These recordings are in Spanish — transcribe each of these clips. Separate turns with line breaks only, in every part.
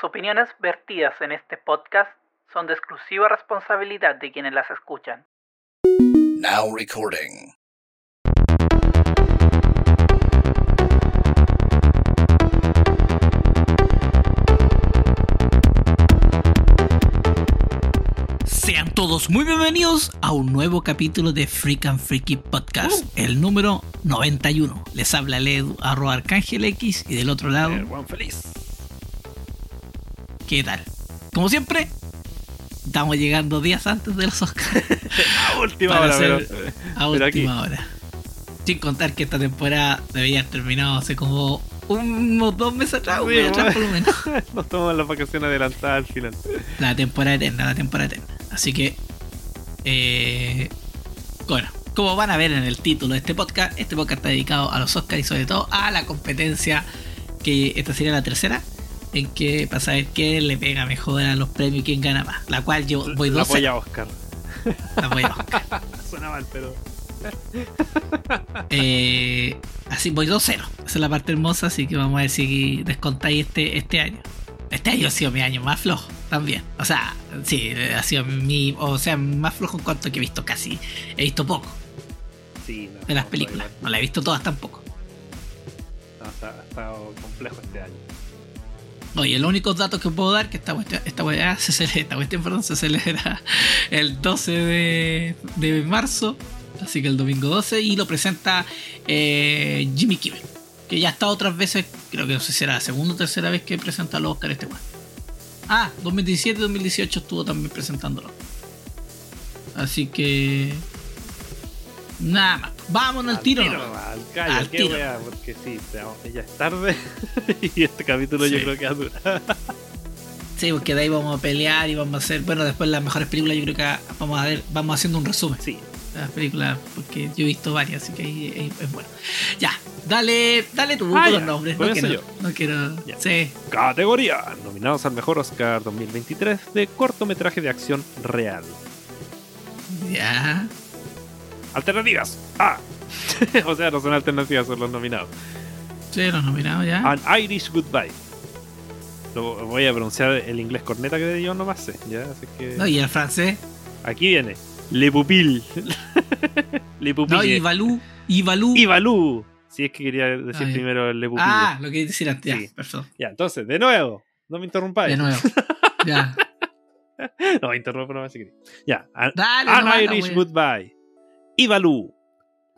Las opiniones vertidas en este podcast son de exclusiva responsabilidad de quienes las escuchan.
Now recording.
Sean todos muy bienvenidos a un nuevo capítulo de Freak and Freaky Podcast, el número 91. Les habla el Edu, arroba Arcángel X, y del otro lado,
El buen feliz.
¿Qué tal? Como siempre, estamos llegando días antes de los Oscars
A última hora,
hacer-
pero,
a
pero aquí.
última hora. Sin contar que esta temporada debía haber terminado hace como unos dos meses atrás, un
Sí,
mes atrás por lo menos.
Nos tomamos las vacaciones adelantadas al final.
La temporada eterna, la temporada eterna. Así que, eh, bueno, como van a ver en el título de este podcast, este podcast está dedicado a los Oscars y sobre todo a la competencia, que esta sería la tercera, en que para saber quién le pega mejor a los premios y quién gana más. La cual yo voy
La
2
polla Oscar.
La voy a Oscar.
Suena mal, pero.
Eh, así voy 2-0. Esa es la parte hermosa, así que vamos a ver si descontáis este, este año. Este año ha sido mi año más flojo también. O sea, sí, ha sido mi. O sea, más flojo en cuanto que he visto casi. He visto poco
Sí, no,
de las
no,
películas.
igual.
No las he visto todas tampoco.
No, está, ha estado complejo este año.
Oye, los únicos datos que puedo dar que esta cuestión, esta cuestión, se celebra, esta cuestión, perdón, se celebra el 12 de, de marzo, así que el domingo 12, y lo presenta eh, Jimmy Kimmel, que ya ha estado otras veces, creo que no sé si será la segunda o tercera vez que presenta los Oscar este weón. Ah, 2017 y 2018 estuvo también presentándolo. Así que... Nada más. Vámonos al tiro. nomás.
Al callo,
Al tiro.
wea, porque sí, ya- es tarde. y este capítulo yo creo que va a durar.
Sí, porque de ahí vamos a pelear y vamos a hacer, bueno, después las mejores películas yo creo que vamos a ver, vamos haciendo un resumen.
Sí,
las películas, porque yo he visto varias, así que ahí, es bueno. Ya, dale, dale tú
Ah,
los nombres. No quiero,
yo.
no quiero. Sí,
Categoría: Nominados al mejor Oscar 2023 de cortometraje de acción real.
ya.
Alternativas: A. o sea, no son alternativas, son los nominados.
Sí, los nominados ya.
An Irish Goodbye. Lo voy a pronunciar el inglés corneta que yo nomás sé, ¿ya? Así que
No, y el francés.
aquí viene. Le Pupil. Le Pupil.
No, Balú. Y Balú.
Si es que quería decir
Ah, ya.
primero Le Pupil.
Ah, lo que decir antes.
Sí.
Ya,
entonces, de nuevo. No me interrumpáis.
De nuevo. ya.
No interrumpo nomás si queréis. Ya. An,
Dale,
An
no mata,
Irish. Goodbye. Balú.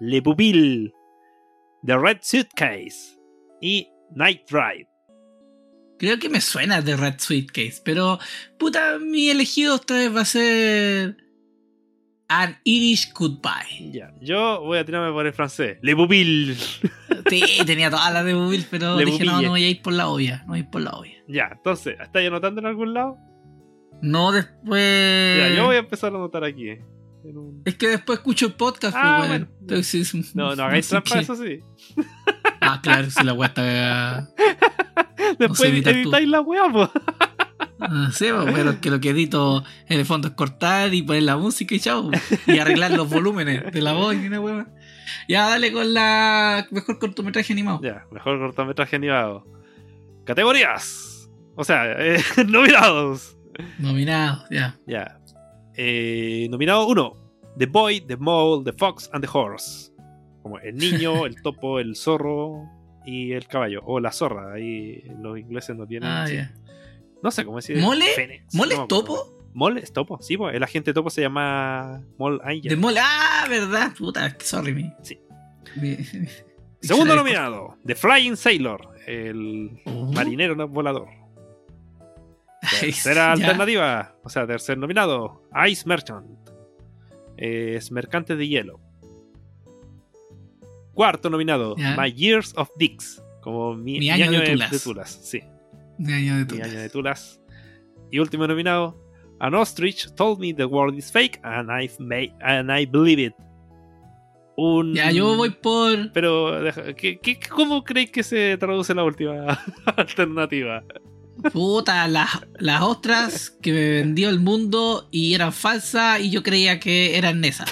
Le Pupil. The Red Suitcase. Y Night Drive.
Creo que me suena de Red Suitcase, pero puta, mi elegido esta vez va a ser. An Irish Goodbye.
Ya. Yo voy a tirarme por el francés. Le Pupil.
Sí, tenía todas las de Bubil, pero
Le
dije, no, no voy a ir por la obvia. No voy a ir por la obvia.
Ya, entonces, ¿estáis anotando en algún lado?
No después.
Ya, yo voy a empezar a anotar aquí. En un-
Es que después escucho el podcast,
Ah,
pues,
bueno.
weón. Entonces,
No, no hagáis
sé
trampa, eso sí.
Ah, claro, si la weá está.
Después
sé tú.
editáis la weá, po.
Ah, sí, pues, pero que lo que edito en el fondo es cortar y poner la música y chao. Y arreglar los volúmenes de la voz y una weá. Ya, dale con la mejor cortometraje animado.
Ya, mejor cortometraje animado. Categorías. O sea, eh, nominados.
Nominado, ya.
Ya. Eh, nominado 1. The Boy, The Mole, The Fox and the Horse. Como el niño, el topo, el zorro y el caballo. O la zorra. Ahí los ingleses no tienen.
Ah,
sí. No sé cómo decir.
¿Mole?
Fénix,
¿Mole
no me
topo?
¿Mole es topo? Sí, pues el agente topo se llama Mole Angel.
De mole. Ah, verdad. Puta, sorry, mi.
Sí. Segundo
mi-
nominado, The Flying Sailor, el
Oh.
marinero volador. Tercera alternativa, o sea, tercer nominado, Ice Merchant, es Mercante de Hielo. Cuarto nominado,
Ya.
My Years of Dicks, como mi,
Mi año de Tulas.
Tulas, sí,
De año de
mi año de Tulas. Y último nominado, An Ostrich Told Me the World is Fake and, I've made, and I Believe It. Un...
Ya, yo voy por.
Pero, deja- ¿qué, qué, cómo creéis que se traduce la última alternativa?
Puta, las, las ostras que me vendió el mundo y eran falsas y yo creía que eran esas.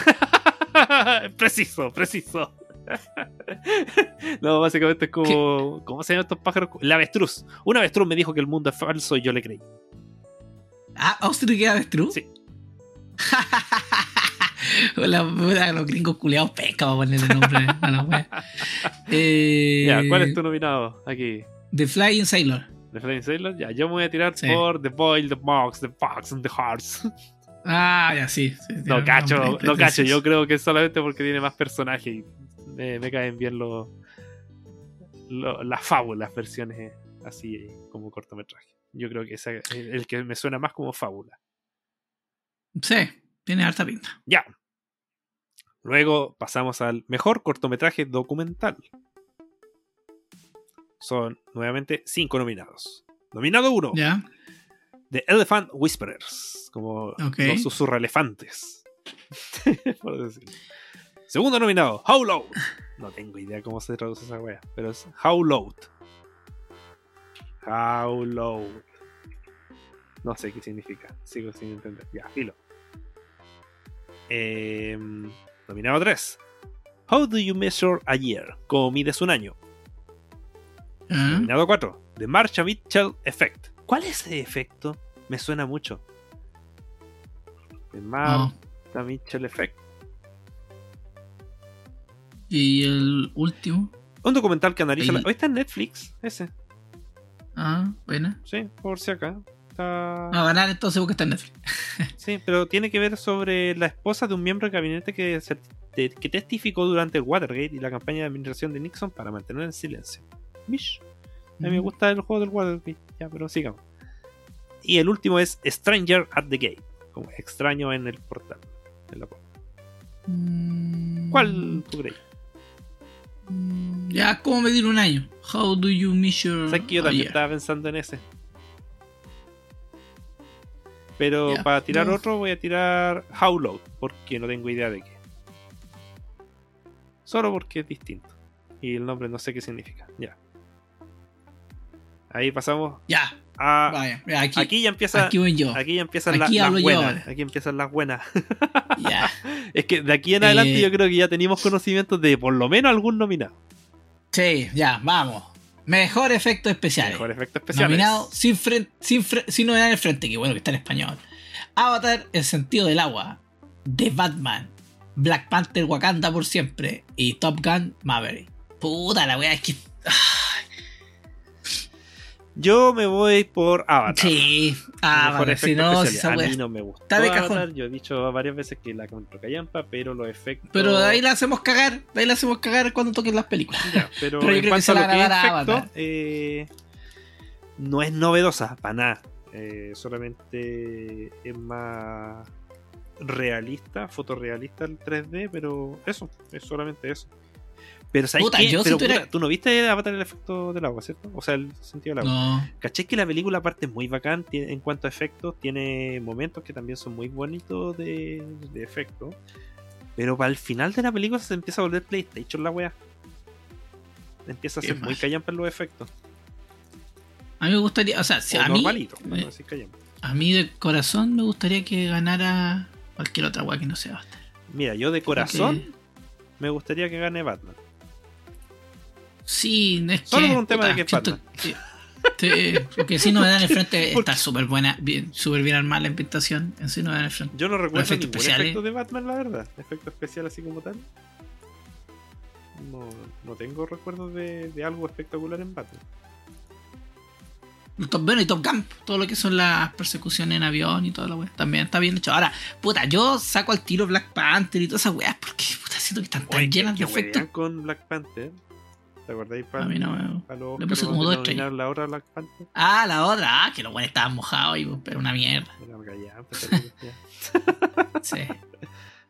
preciso, preciso. no, básicamente es como. ¿Cómo se llaman estos pájaros? El avestruz. Un avestruz me dijo que el mundo es falso y yo le creí.
Ah, Austria queda avestruz.
Sí.
Los gringos culeados pesca para ponerle nombre a la wea. Eh,
Ya, ¿cuál es tu nominado aquí?
The Flying Sailor.
¿The Flying Sailor? Ya, yo me voy a tirar
Sí.
por The Boy, The Box, The Fox and The Hearts.
Ah, ya sí. sí,
No cacho, no cacho. Yo creo que es solamente porque tiene más personajes y me, me caen bien los lo- las fábulas, versiones así eh, como cortometraje. Yo creo que es el que me suena más como fábula.
Sí, tiene harta pinta.
Ya. Luego pasamos al mejor cortometraje documental. Son nuevamente cinco nominados. Nominado 1,
Ya.
The Elephant Whisperers, como
Ok.
los susurralefantes. Por decir. Segundo nominado, How Loud. No tengo idea cómo se traduce esa wea, pero es How Loud. How Loud. No sé qué significa, sigo sin entender. Ya, filo. Em, nominado 3. How do you measure a year? ¿Cómo mides un año?
Ah,
Nominado 4. The Marsha Mitchell Effect. ¿Cuál es ese efecto? Me suena mucho. The
no.
Marsha Mitchell Effect.
Y el último.
Un documental que analiza. La... Hoy está en Netflix, ese.
Ah, buena.
Sí, por si acá. Está...
A ganar entonces porque está en Netflix.
Sí, pero tiene que ver sobre la esposa de un miembro del gabinete que, testificó durante el Watergate y la campaña de administración de Nixon para mantener el silencio. Mish. A mí me gusta el juego del Watergate. Ya, pero sigamos. Y el último es Stranger at the Gate. Como extraño en el portal. en la puerta.
Mm,
¿Cuál tú crees?
mm, Ya, ¿cómo medir un año? How do you measure
Sabes que yo también estaba pensando en ese. Pero para tirar
no.
otro voy a tirar How Loud, porque no tengo idea de qué. Solo porque es distinto. Y el nombre no sé qué significa. Ya. Ahí pasamos
Ya,
a.
vaya. ya, Aquí,
aquí ya empieza.
aquí voy yo.
Aquí ya empiezan
Aquí
la- las
yo
buenas.
ahora.
Aquí empiezan las buenas.
Ya.
es que de aquí en adelante
Eh,
yo creo que ya teníamos conocimiento de por lo menos algún nominado.
Sí, ya, vamos. Mejor efectos especiales.
Mejor efectos especiales.
Nominado sin, fren- sin, sin novedad en el frente, que bueno que está en español. Avatar, El sentido del agua. The Batman. Black Panther, Wakanda por siempre. Y Top Gun, Maverick. Puta la wea, es que. ay,
Yo me voy por Avatar.
Sí, Avatar. Si no, si
a mí no me gustó
está de cajón.
Yo he dicho varias veces que la encuentro callampa, pero los efectos.
Pero de ahí la hacemos cagar. De ahí la hacemos cagar cuando toquen las películas.
Ya, pero,
Pero yo creo que se la
que efecto,
Avatar.
eh, no es novedosa, para nada. Eh, solamente es más realista, fotorrealista el 3D, pero eso, es solamente eso. Pero ¿sabes
Puta,
qué?
yo si
Pero, tú no viste Avatar el efecto del agua, ¿cierto? O sea, el sentido del agua.
No.
¿Caché que la película aparte es muy bacán tiene- en cuanto a efectos? Tiene momentos que también son muy bonitos de, de efectos. Pero para el final de la película se empieza a volver PlayStation la wea. Empieza a ser muy callampa en los efectos.
A mí me gustaría. O sea, si
o
a mí.
normalito,
eh. A mí de corazón me gustaría que ganara cualquier otra wea que no sea Avatar.
Mira, yo de corazón me gustaría que gane Batman.
Sí, es
Solo
que.
por un tema de que es
siento Sí, porque si no me dan el frente está súper buena, bien, súper bien armada la ambientación. En sí no me dan el frente.
Yo no recuerdo
efectos especiales.
efecto de Batman, la verdad. Efecto especial así como tal. No, no tengo recuerdos de, de algo espectacular en Batman.
Top, bueno, y Top Gun, todo lo que son las persecuciones en avión y toda la wea. También está bien hecho. Ahora, puta, yo saco al tiro Black Panther y todas esas weas porque puta siento que están tan
Oye,
llenas
que-
de efectos.
con Black Panther. ¿Te acordáis? Para,
A mí no me-
para los
le puse como dos estrellas.
nominaron la otra Black Panther.
Ah, la otra, ah, que los weones estaban mojados y pero una mierda.
Ya.
Sí.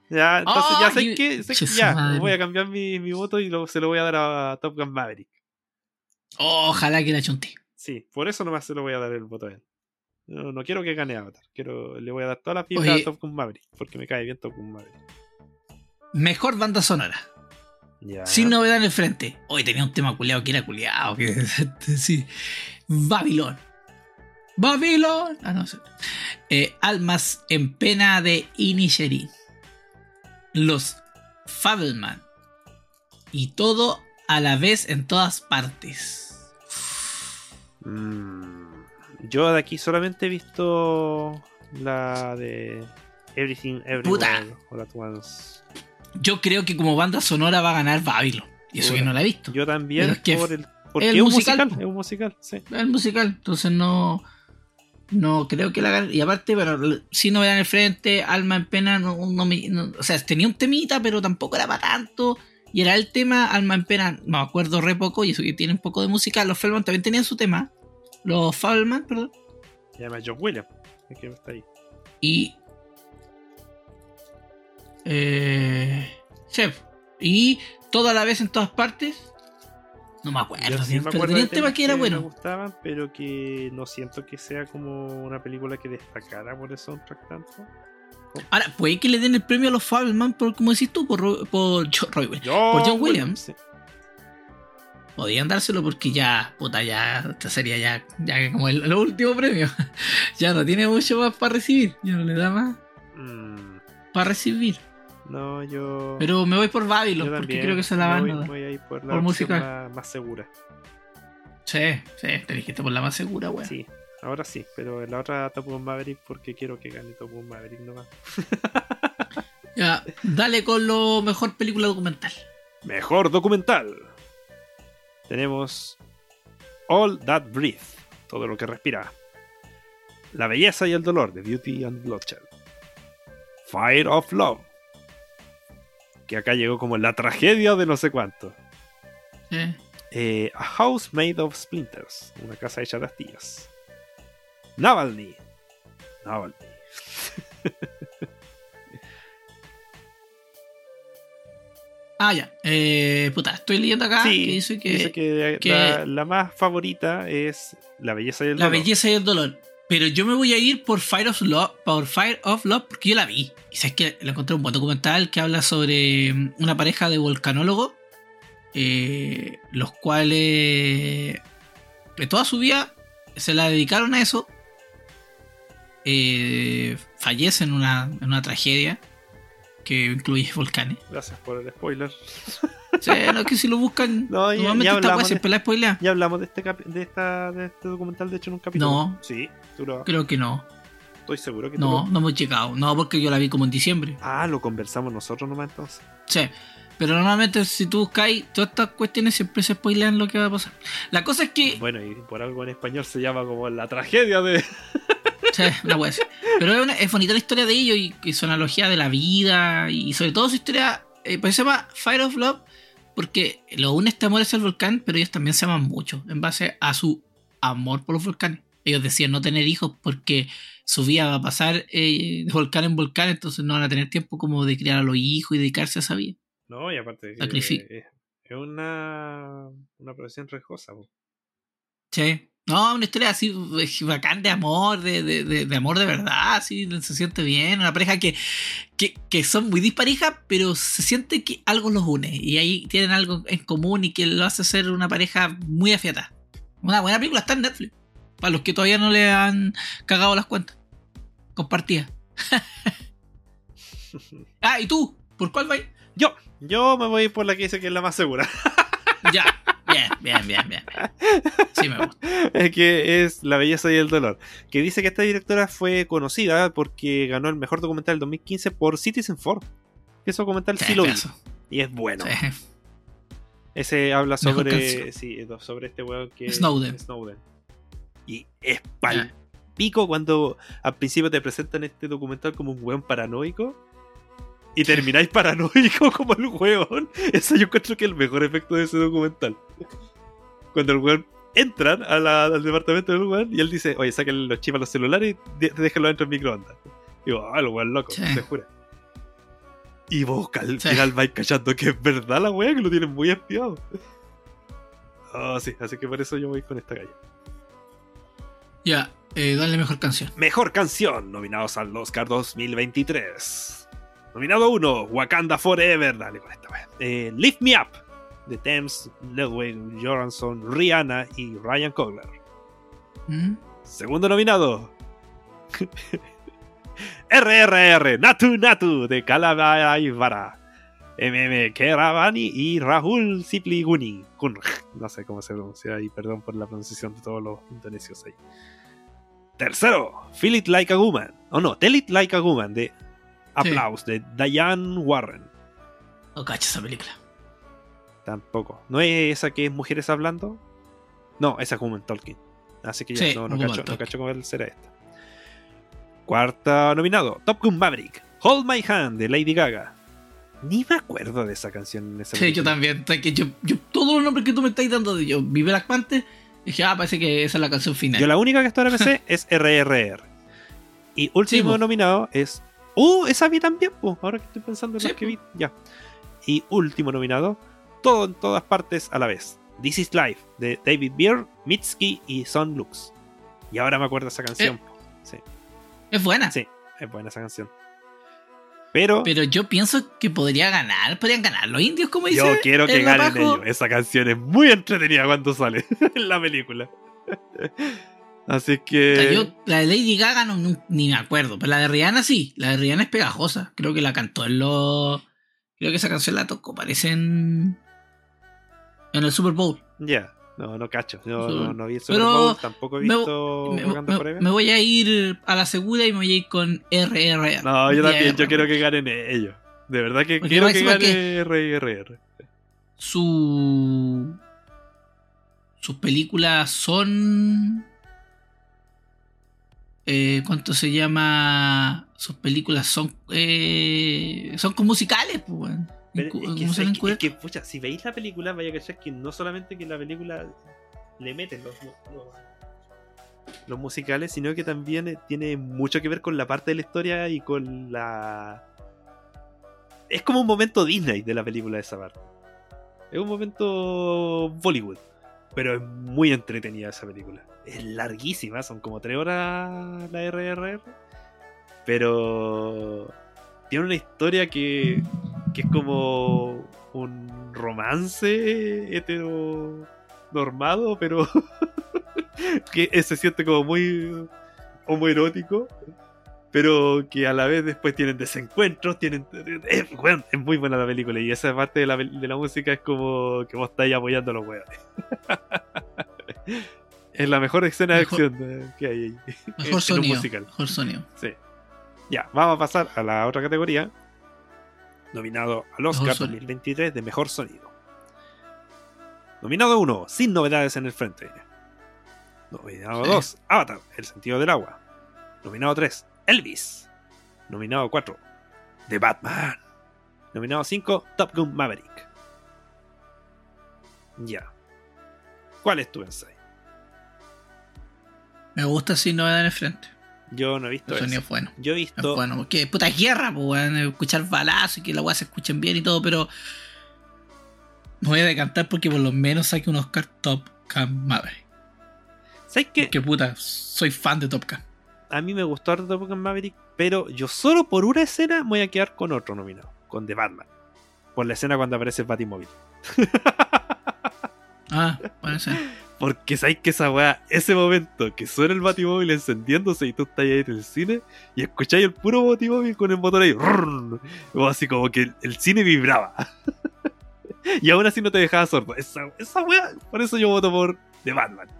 Ya, entonces
Ah,
ya sé que, sé que
che, su
ya,
madre.
voy a cambiar mi, mi voto y lo- se lo voy a dar a Top Gun Maverick.
Ojalá que la chunté.
Sí, por eso nomás se lo voy a dar el voto a él. No, no quiero que gane Avatar, quiero, le voy a dar las pistas
Oye.
a Top Gun Maverick, porque me cae bien Top Gun Maverick.
Mejor banda sonora.
Ya.
Sin novedad en el frente. Hoy tenía un tema culeado que era culeado. Que, sí. Babilón. Babilón. Ah, no sé. Eh, Almas en pena de Inisherin. Los Fabelman. y todo a la vez en todas partes.
Mm, yo de aquí solamente he visto la de Everything
Puta.
Everywhere All at Once.
Yo creo que como banda sonora va a ganar Babylon. Y eso que no la he visto.
Yo también
Pero es que
por el porque
el
es un
musical,
es un musical, sí.
Es el musical. Entonces no. No creo que la gane. Y aparte, bueno, si no vean el frente, Alma en Pena, no, no no- o sea, tenía un temita, pero tampoco era para tanto. Y era el tema, Alma en Pena, no me acuerdo re poco, y eso que tiene un poco de música. Los Feldman también tenían su tema. Los Feldman, perdón.
Se llama John Williams. Es que está ahí.
Y. Eh. Chef. Y toda la vez en todas partes. No me acuerdo,
Yo sí me acuerdo
tenía
temas
que era
Me
bueno.
gustaban, pero que no siento que sea como una película que destacara por soundtrack tanto.
Ahora, puede que le den el premio a los Feldman por, como decís tú, por, por Jo- Roy. Por John Williams.
sí.
Podían dárselo porque ya, puta, ya, esta sería ya, ya como el, el último premio. ya no tiene mucho más para recibir. Ya no le da más
Mm,
para recibir.
No, yo.
Pero me voy por Babylon
yo
porque
también
creo que se la van
voy,
a dar.
voy a ir por la
Por.
Más, más segura.
Sí, sí, te dijiste por la más segura, weón.
Sí, ahora sí, pero en la otra Top Gun Maverick porque quiero que gane Top Gun Maverick nomás.
Ya, dale con lo mejor película documental.
Mejor documental. Tenemos All That Breathe, todo lo que respira. La belleza y el dolor de Beauty and Bloodshed. Fire of Love, que acá llegó como la tragedia de no sé cuánto. Eh, a House Made of Splinters, una casa hecha de astillas. Navalny. Navalny.
Ah, ya. Eh, puta, estoy leyendo acá
Sí,
que dice que,
Dice que,
que-
la, la más favorita es La belleza y el
la
dolor.
belleza y el dolor. Pero yo me voy a ir por Fire of Love, por Fire of Love porque yo la vi. Y sabes que lo encontré un buen documental que habla sobre mm, una pareja de volcanólogos, eh, los cuales de toda su vida se la dedicaron a eso. Eh, fallecen en una, en una tragedia que incluye volcanes.
Gracias por el spoiler.
Sí, no, que si lo buscan.
No, ya-
normalmente
ya
esta
hablamos
weá
de-
siempre la spoilea.
Ya hablamos de este, de esta, de este documental, de hecho, en un capítulo.
No.
Sí, tú lo,
Creo que no.
estoy seguro que
No,
lo-
no hemos llegado. No, porque yo la vi como en diciembre.
Ah, lo conversamos nosotros nomás entonces.
Sí. Pero normalmente si tú buscáis todas estas cuestiones siempre se spoilean lo que va a pasar. La cosa es que...
Bueno, y por algo en español se llama como la tragedia de.
Sí, la wea. Pero es, una- es bonita la historia de ellos y, y su analogía de la vida y sobre todo su historia... Eh, pues se llama Fire of Love porque lo une este amor hacia el volcán, pero ellos también se aman mucho en base a su amor por los volcanes. Ellos decían no tener hijos porque su vida va a pasar eh, de volcán en volcán, entonces no van a tener tiempo como de criar a los hijos y dedicarse a esa vida.
No, y aparte. que
Sacrificio.
Es, es una. Una profesión riesgosa. po.
Sí. No, una historia así eh, bacán de amor, de, de, de, de amor de verdad, así se siente bien. Una pareja que, que, que son muy disparejas, pero se siente que algo los une. Y ahí tienen algo en común y que lo hace ser una pareja muy afiatada. Una buena película está en Netflix. Para los que todavía no le han cagado las cuentas. Compartida. ah, ¿y tú? ¿Por cuál vais?
Yo, yo me voy por la que dice que es la más segura.
Ya. Bien, bien, bien, bien. Sí me gusta.
Es que es La belleza y el dolor. Que dice que esta directora fue conocida porque ganó el mejor documental del 2015 por Citizen 4. Que ese documental sí,
Sí,
lo vi. Y es bueno.
Sí.
Ese habla sobre. Sí, sobre este weón que.
Snowden.
Snowden. Y es pal pico cuando al principio te presentan este documental como un weón paranoico. Y termináis paranoico como el weón. Eso yo encuentro que es el mejor efecto de ese documental. Cuando el weón entran a la- al departamento del weón y él dice, oye, saquen los chips a los celulares y déjenlo dentro del microondas. Y digo, ah, el weón loco,
Sí.
se jura. Y vos al
Sí.
final vais cachando que es verdad la weá, que lo tienen muy espiado. Ah, sí, así que por eso yo voy con esta calle.
Ya, eh, dale mejor canción.
Mejor canción, nominados al Oscar 2023. Nominado 1, Wakanda Forever. Dale con esta. Eh, Lift Me Up, de Thames, Ludwig Göransson, Rihanna y Ryan Coogler.
¿Mm?
Segundo nominado, RRR, Natu Natu, de Calabaibara. MM Keravani y Rahul Sipli Guni. Gunj. No sé cómo se pronuncia y perdón por la pronunciación de todos los indonesios ahí. Tercero, Feel It Like a Woman. O no, Tell It Like a Woman de Applause de Diane Warren.
No cacho esa película.
Tampoco. ¿No es esa que es Mujeres Hablando? No, esa es Woman Talking. Así que ya
Sí,
no, no, cacho, no cacho cuál será esta. Cuarta nominado, Top Gun Maverick. Hold My Hand de Lady Gaga. Ni me acuerdo de esa canción en esa
Sí, yo también. Que yo, yo- todos los nombres que tú me estás dando, de yo vi Black Panther, dije, ah, parece que esa es la canción final.
Yo la única que hasta ahora me sé es RRR. Y último
po.
nominado es. ¡Uh! Esa vi también, po. Ahora que estoy pensando en
Sí,
las que vi. Ya. Y último nominado, todo en todas partes a la vez. This is Life de David Beer, Mitski y Son Lux. Y ahora me acuerdo de esa canción.
Eh.
Sí,
Es buena.
sí, es buena esa canción. Pero,
Pero yo pienso que podría ganar. Podrían ganar los indios, como dice.
yo quiero que
el
ganen ellos. Esa canción es muy entretenida cuando sale en la película. Así
O
que.
sea, yo, la de Lady Gaga no, no- ni me acuerdo, pero la de Rihanna sí. La de Rihanna es pegajosa. Creo que la cantó en los. Creo que esa canción la tocó, parece en. En el Super Bowl.
Ya, no, no cacho. Yo
Sí.
no, no vi el Super
Pero
Bowl, tampoco he visto
Me, me- me voy a ir a la segura y me voy a ir con RRR.
No, yo también, yo quiero que ganen ellos. De verdad que
Porque
quiero que gane RRR.
Su. Sus películas son. Eh, ¿Cuánto se llama? Sus películas son. Eh, son con musicales, pues.
Pero
Incu-
es
¿cómo
que,
se llama?
es que- es que, pucha, si veis la película, vaya a cachar que no solamente que la película le meten los, los, los musicales, sino que también eh, tiene mucho que ver con la parte de la historia y con la. Es como un momento Disney de la película de esa parte. Es un momento Bollywood. Pero es muy entretenida esa película. Es larguísima, son como tres horas la RRR. Pero tiene una historia que, que es como un romance heteronormado, pero que se siente como muy homoerótico, pero que a la vez después tienen desencuentros, tienen... Es, bueno, es muy buena la película y esa parte de la, de la música es como que vos estáis apoyando a los huevos. es la mejor escena de acción eh, que hay ahí. en
Mejor
un
sonido.
musical.
Mejor sonido.
Sí. Ya, vamos a pasar a la otra categoría. Nominado al Oscar
Mejor sonido.
2023 de Mejor Sonido. Nominado 1, Sin Novedades en el Frente. Nominado
Sí.
2, Avatar, El Sentido del Agua. Nominado 3, Elvis. Nominado 4, The Batman. Nominado 5, Top Gun Maverick. Ya. ¿Cuál es tu ensayo?
Me gusta sin novedad en el frente.
Yo no he visto
El
eso.
sonido es bueno.
Yo he
Es
visto.
bueno, porque puta es guerra, pues, weón, escuchar balazos y que la weá se escuchen bien y todo, pero me voy a decantar porque por lo menos saque un Oscar Top Gun Maverick.
¿Sabes qué?
Que puta, soy fan de Top Gun.
a mí me gustó harto Top Gun Maverick, pero yo solo por una escena me voy a quedar con otro nominado, con The Batman. Por la escena cuando aparece el Batimóvil.
Ah, puede ser.
Porque sabéis que esa weá, ese momento que suena el Batimóvil encendiéndose y tú estás ahí en el cine y escucháis el puro Batimóvil con el motor ahí. rrrr, o así como que el, el cine vibraba. y aún así no te dejaba sordo. Esa, esa weá, por eso yo voto por The Batman.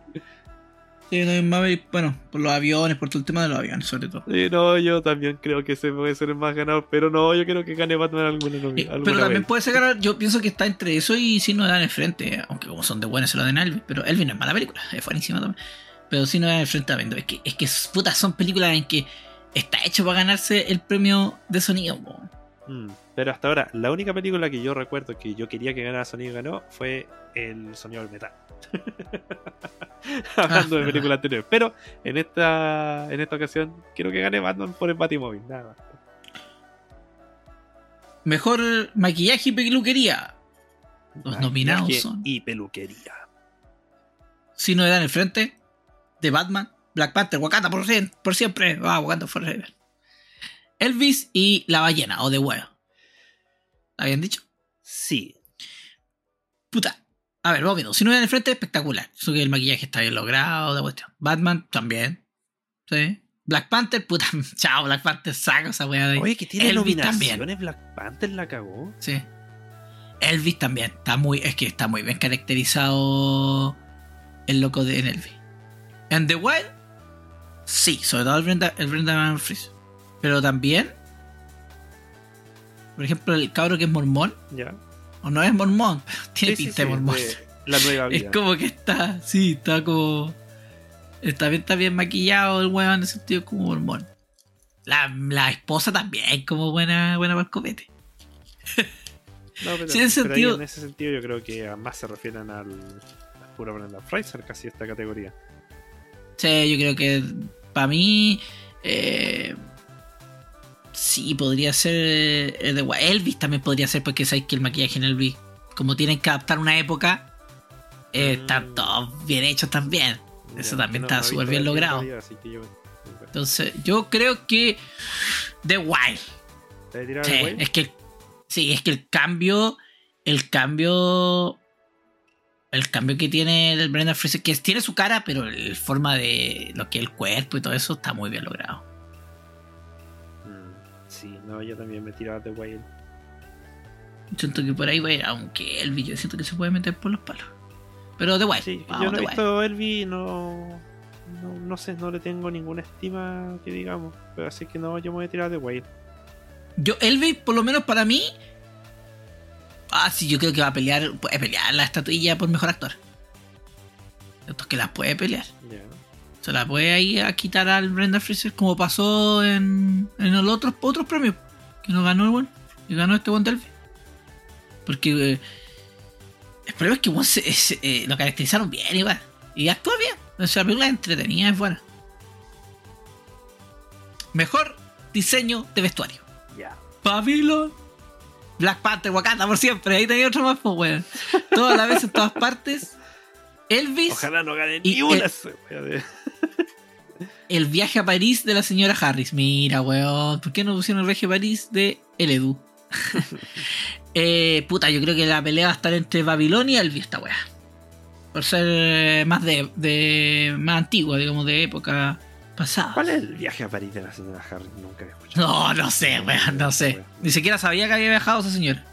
Sí, no, Maverick, bueno, por los aviones, por todo el tema de los aviones, sobre todo.
Sí, no, yo también creo que ese puede ser el más ganador, pero no, yo creo que gane Batman alguna,
Eh,
alguna
pero también
vez.
puede ser ganar, yo pienso que está entre eso y si no dan el frente, aunque como son de buenas se lo den a Elvis, pero Elvis no es mala película, es buenísima también. Pero si no dan el frente también, es que, es que puta, son películas en que está hecho para ganarse el premio de sonido.
Mm, Pero hasta ahora, la única película que yo recuerdo que yo quería que ganara Sonido y ganó fue El Sonido del Metal. Hablando de
verdad.
películas anteriores. Pero en esta, en esta ocasión quiero que gane Batman por el Batimóvil. Nada más.
Mejor maquillaje y peluquería. Los nominados son-
Y peluquería.
Si no dan el frente, de Batman, Black Panther, Wakanda por, por siempre, ah, Wakanda Forever. Elvis y la ballena, o de huevo. ¿Habían dicho?
Sí.
Puta. A ver, vamos viendo. Si no dan el frente, espectacular. Eso que el maquillaje está bien logrado, de cuestión. Batman también. Sí. Black Panther, puta, chao, Black Panther saca esa weá de ahí.
Oye, que tiene
Elvis
nominaciones
también.
Black Panther la cagó.
Sí. Elvis también. Está muy, es que está muy bien caracterizado el loco de en Elvis. En The Wild, sí, sobre todo el Brenda, el Fraser. Pero también, por ejemplo, el cabro que es mormón,
Ya.
O no es mormón, pero tiene
Sí, sí,
pinta de mormón.
la nueva
Es
vida.
como que está, sí, está como. Está bien, está bien maquillado el weón en ese sentido como mormón. La, la esposa también, como buena, buena para el copete.
No, pero,
Sí, en sentido-
en ese sentido yo creo que más se refieren al, al puro Brendan Fraser casi esta categoría.
Sí, yo creo que para mí. eh, sí, podría ser. eh, de Elvis también podría ser, porque sabéis que el maquillaje en Elvis, como tienen que adaptar una época, eh,
Mm.
están todos bien hechos también. Eso también está súper bien logrado.
yo-
Entonces, yo creo que. The Wild.
¿Te voy a tirar
Sí, es que sí, es que el cambio, el cambio, el cambio que tiene el Brendan Fraser, que tiene su cara, pero la forma de lo que es el cuerpo y todo eso está muy bien logrado.
No, yo también me tiraba de Whale.
Siento que por ahí va a ir, aunque el yo siento que se puede meter por los palos. Pero The Wild,
Sí,
vamos,
yo no he
Wild.
visto Elvis, no, no. No sé, no le tengo ninguna estima que digamos. Pero así que no, yo me voy a tirar de Whale.
Yo, Elvis, por lo menos para mí. Ah, sí, yo creo que va a pelear. Puede pelear la estatuilla por mejor actor. Esto es que la puede pelear.
Ya.
Se la puede ahí a quitar al Brenda Fraser como pasó en, en los otros, otros premios. Que no ganó el buen. Y ganó este buen Delphi. Porque eh, el problema es que weón, se- se- eh, lo caracterizaron bien igual. Y actúa bien. O sea, la película es entretenida, es buena. Mejor diseño de vestuario.
Ya.
Babylon. Black Panther, Wakanda por siempre. Ahí tenía otro más, pues, weón. Todas las veces, en todas partes. Elvis.
Ojalá no gane ni una.
el- El viaje a París de la señora Harris. Mira, weón. ¿Por qué no pusieron el viaje a París de El Edu? eh, puta, yo creo que la pelea va a estar entre Babilonia y Elvis, esta weá. Por ser eh, más de, de. más antigua, digamos, de época pasada.
¿Cuál es el viaje a París de la señora Harry? Nunca he escuchado.
No, no sé, weón, no sé. Ni siquiera sabía que había viajado esa señora.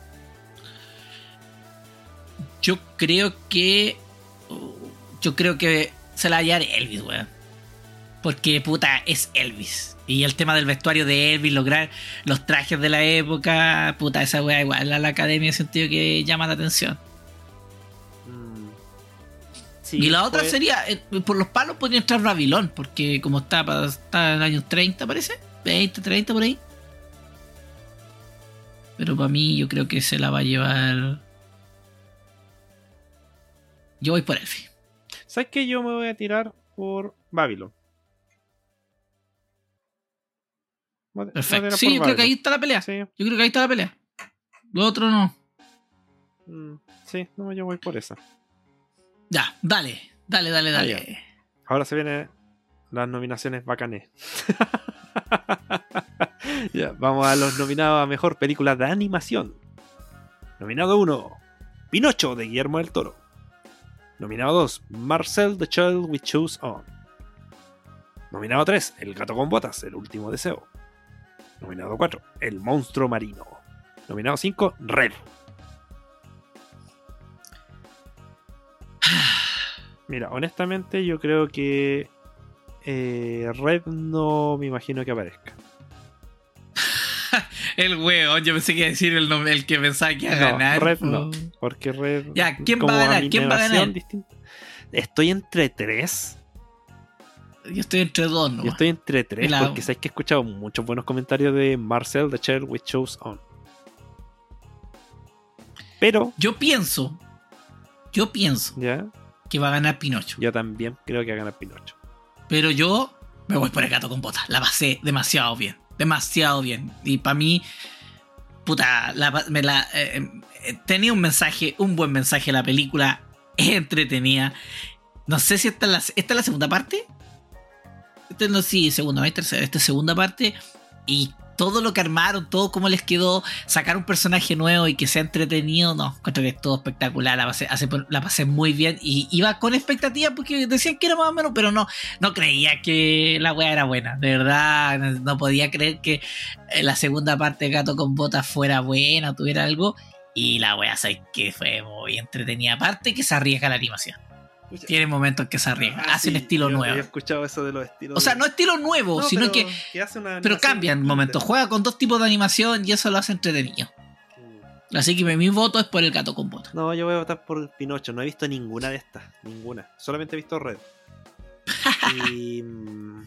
Yo creo que. Yo creo que se la llevar Elvis, weón. Porque puta, es Elvis. Y el tema del vestuario de Elvis, lograr los trajes de la época, puta, esa weá igual a la academia, sentido que llama la atención.
Mm. Sí,
y la otra sería, eh, por los palos podría entrar Babilón, porque como está, está en el año 30, parece, 20, 30 por ahí. Pero para mí yo creo que se la va a llevar... Yo voy por Elfi.
¿Sabes qué? Yo me voy a tirar por Babylon.
Perfecto. Sí, yo creo que ahí está la pelea.
Sí,
Yo creo que ahí está la pelea. Lo otro no.
mm, sí, no, yo voy por esa.
Ya, dale, dale, dale, dale.
Ah. Ahora se vienen las nominaciones bacanes. Ya, vamos a los nominados a mejor película de animación. Nominado 1, Pinocho de Guillermo del Toro. Nominado 2, Marcel the Child We Choose On. Nominado 3, El gato con botas, El último deseo. Nominado 4, El monstruo marino. Nominado 5, Red. Mira, honestamente yo creo que eh, Red no me imagino que aparezca.
El weón, yo pensé que iba a decir el el que pensaba que iba a
No,
ganar.
Red no. Porque Red.
Ya, ¿quién va a ganar? ¿Quién va a ganar?
distinta- Estoy entre tres.
Yo estoy entre dos, ¿no?
Yo estoy entre tres
La-
porque sabes que he escuchado muchos buenos comentarios de Marcel the Child with Shows On. Pero,
Yo pienso, yo pienso
ya,
que va a ganar Pinocho.
yo también creo que va a ganar Pinocho.
Pero yo me voy por el gato con botas. La pasé demasiado bien. Demasiado bien. Y para mí, puta, la, me la, eh, eh, tenía un mensaje, un buen mensaje la película. Es entretenida. No sé si esta es la, esta es la segunda parte. Este no, sí, segunda, tercera. Segunda parte. Y todo lo que armaron, todo cómo les quedó, sacar un personaje nuevo y que sea entretenido, no, encuentro que es todo espectacular, la pasé, muy bien y iba con expectativas porque decían que era más o menos, pero no, no creía que la wea era buena, de verdad, no, podía creer que eh, la segunda parte de Gato con Botas fuera buena tuviera algo. Y la wea, ¿sabes que Fue muy entretenida. Aparte que se arriesga la animación. Tiene momentos que se arriesga.
Ah,
hace un
sí,
estilo
yo
nuevo.
Había escuchado eso de los estilos.
O sea, no estilo nuevo,
No,
sino
pero
que.
hace una
Pero cambian momentos. Juega con dos tipos de animación y eso lo hace entretenido. Así que mi voto es por el gato con botas.
No, yo voy a votar por Pinocho. No he visto ninguna de estas. Ninguna. Solamente he visto Red. y. mm,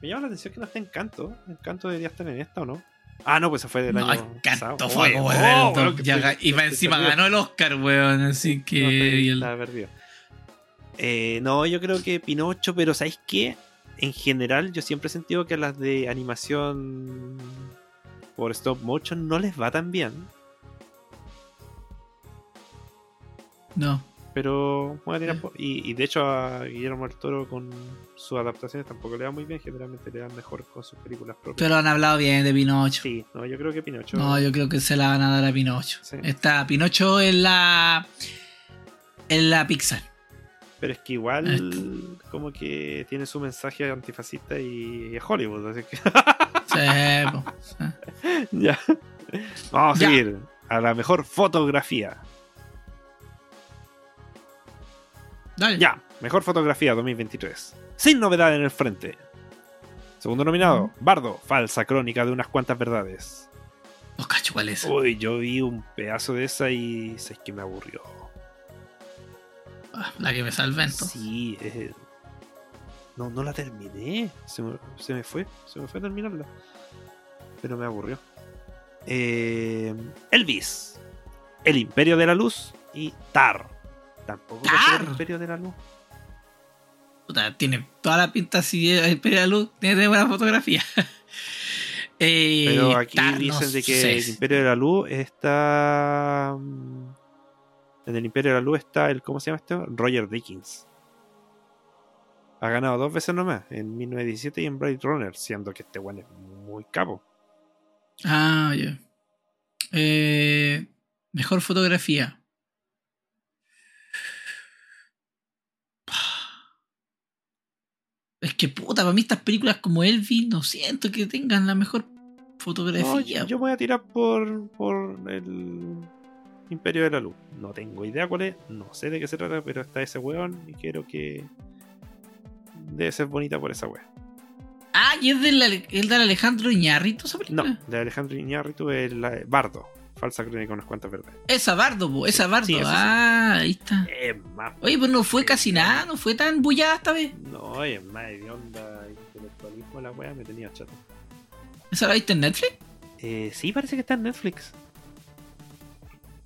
Me llama la atención que no esté Encanto. Encanto debería estar en esta o no. Ah, no, pues se fue del
No,
año. Pasado.
fue
oh, estoy-
ga- Y encima
perdido.
ganó el Oscar, weón. Así que.
No,
el-
perdido. Eh, no, yo creo que Pinocho, pero ¿sabéis qué? En general, yo siempre he sentido que a las de animación por stop motion no les va tan bien.
No.
Pero voy a tirar por- y, y de hecho a Guillermo del Toro con sus adaptaciones tampoco le va muy bien. Generalmente le dan mejor con sus películas propias.
Pero han hablado bien de Pinocho.
Sí, no, yo creo que Pinocho.
No, yo creo que se la van a dar a Pinocho.
Sí.
Está Pinocho en la. En la Pixar.
Pero es que igual como que tiene su mensaje antifascista y, y es Hollywood, así que
Sí, po, sí.
ya. Vamos a
Ya.
seguir a la mejor fotografía.
Dale.
Ya, mejor fotografía 2023. Sin novedad en el frente. Segundo nominado, Bardo, falsa crónica de unas cuantas verdades.
No cacho cuál es.
Uy, yo vi un pedazo de esa y sé que me aburrió.
Ah, La que me salva entonces.
Sí, eh, no, no la terminé. Se me, se me fue, se me fue a terminarla. Pero me aburrió. Eh, Elvis, El Imperio de la Luz y Tar. Tampoco
Tar.
El Imperio de la Luz.
Puta, tiene toda la pinta así de Imperio de la Luz. Tiene buena fotografía. Eh,
Pero aquí
Tar, no
dicen de que
sé.
el Imperio de la Luz está. mm, En el Imperio de la Luz está el. ¿Cómo se llama esto? Roger Dickens. Ha ganado dos veces nomás, en 1917 y en Blade Runner, siendo que este weón es muy capo.
Ah, ya. Eh, mejor fotografía. Que puta, para mí estas películas como Elvis no siento que tengan la mejor fotografía.
yo, yo me voy a tirar por, por el Imperio de la Luz. No tengo idea cuál es, no sé de qué se trata, pero está ese weón y quiero que. Debe ser bonita por esa wea.
Ah, y es del, el del Alejandro Iñárritu esa
No, de Alejandro Iñárritu es la Bardo. Falsa crónica unas cuantas verdades.
Esa Bardo, po, esa Bardo.
sí, eso sí.
ah, ahí está.
Es más.
Oye, pues no fue casi nada, no fue tan bullada esta vez.
No, es más de onda intelectualismo la wea me tenía chato.
¿Esa la viste en Netflix?
Eh, sí, parece que está en Netflix.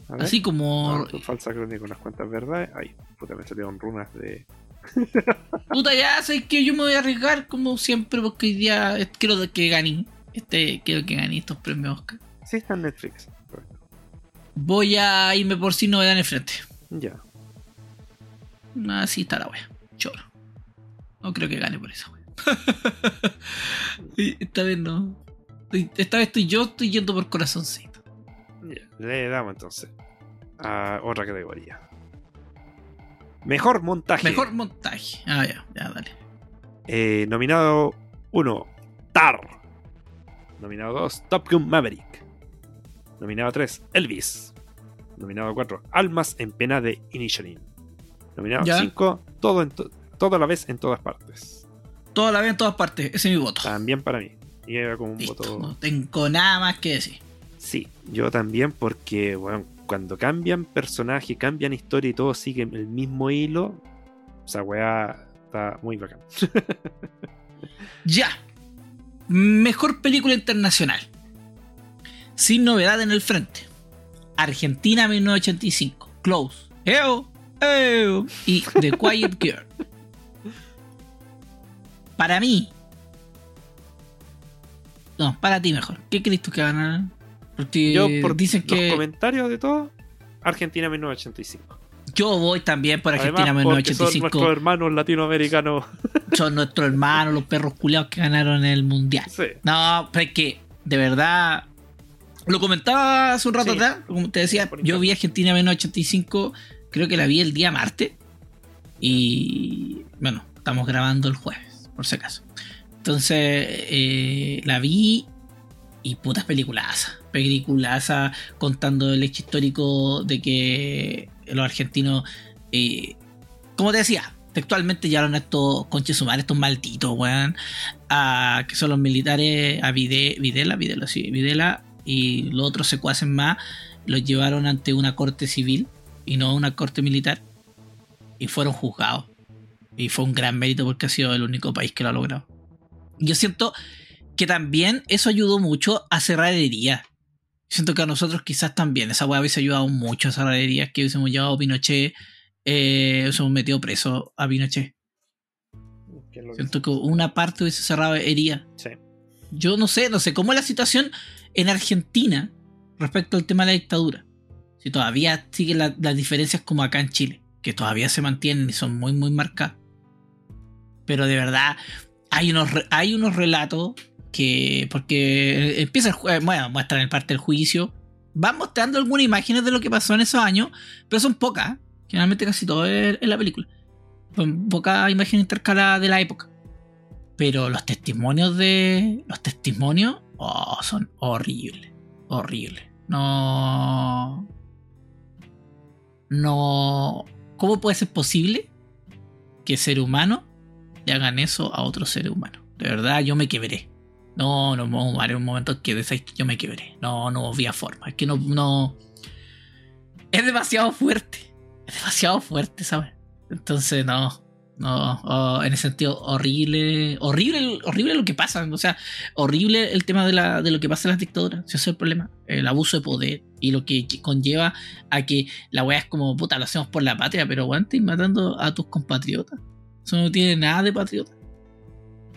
Ver.
Así como.
Bardo, falsa crónica unas cuantas verdades. Ay, puta, me salieron runas de.
Puta, ya sé que yo me voy a arriesgar como siempre porque hoy día quiero que gane. Este, quiero que gane estos premios Oscar.
Sí, está en Netflix.
Voy a irme por si novedad en el frente.
Ya.
Así está la wea. Choro. No creo que gane por eso, wea. Esta vez no. Esta vez estoy yo, estoy yendo por corazoncito.
Ya, Le damos entonces a otra categoría. Mejor montaje.
Mejor montaje. Ah, ya, ya, dale.
Eh, nominado 1, Tar. Nominado 2, Top Gun Maverick. Nominado 3, Elvis. Nominado 4, Almas en pena de Inisherin. Nominado
Ya.
5, todo, en to- todo a la vez en todas partes.
Toda la vez en todas partes. Ese es mi voto.
También para mí. Y era como un
Listo.
voto.
No tengo nada más que decir.
Sí, yo también porque, bueno, cuando cambian personaje, cambian historia y todo sigue el mismo hilo, esa weá está muy bacán.
Ya. Mejor película internacional. Sin novedad en el frente. Argentina 1985. Close. Eo. Eo. Y The Quiet Girl. Para mí. No, para ti mejor. ¿Qué crees tú que ganar? Porque
Yo, por
dicen
los
que
comentarios de todo, Argentina 1985.
yo voy también por Argentina
Además, porque son
1985.
nuestros hermanos latinoamericanos.
son nuestros hermanos, los perros culiados que ganaron el mundial.
sí.
No, pero es que, de verdad. Lo comentaba hace un rato
Sí.
atrás, como te decía, yo vi Argentina 1985, creo que la vi el día martes. Y bueno, estamos grabando el jueves, por si acaso. Entonces, eh, la vi y putas películas. Películas contando el hecho histórico de que los argentinos, eh, como te decía, textualmente llevaron a estos conches sumares, estos malditos, weón, a, que son los militares, a Vide- Videla, Videla, sí, Videla, y los otros secuaces más, los llevaron ante una corte civil y no una corte militar, y fueron juzgados. Y fue un gran mérito porque ha sido el único país que lo ha logrado. Yo siento que también eso ayudó mucho a cerrar heridas. Siento que a nosotros quizás también esa weá hubiese ayudado mucho a cerrar heridas que hubiésemos llevado a Pinochet, eh, hubiésemos metido preso a Pinochet.
¿Qué es lo que-
Siento que una parte hubiese cerrado heridas.
Sí.
Yo no sé, no sé cómo es la situación en Argentina respecto al tema de la dictadura. Si todavía siguen la- las diferencias como acá en Chile, que todavía se mantienen y son muy, muy marcadas. Pero de verdad, hay unos, hay unos relatos que, porque empieza el ju- eh, bueno, muestran el parte del juicio, van mostrando algunas imágenes de lo que pasó en esos años, pero son pocas. Generalmente casi todo es en la película. Son pocas imágenes intercaladas de la época. Pero los testimonios de. Los testimonios. Oh, son horribles. Horribles. No. No. ¿Cómo puede ser posible que seres humanos le hagan eso a otro ser humano? De verdad, yo me quebré. No, no, no, Mario, un momento que de yo me quebré. No, no había forma. Es que no, no. Es demasiado fuerte. Es demasiado fuerte, ¿sabes? Entonces, no. No, oh, en ese sentido, horrible, horrible, horrible lo que pasa. O sea, horrible el tema de, la, de lo que pasa en las dictaduras. Ese es el problema. El abuso de poder y lo que conlleva a que la weá es como, puta, lo hacemos por la patria, pero estáis matando a tus compatriotas. Eso no tiene nada de patriota.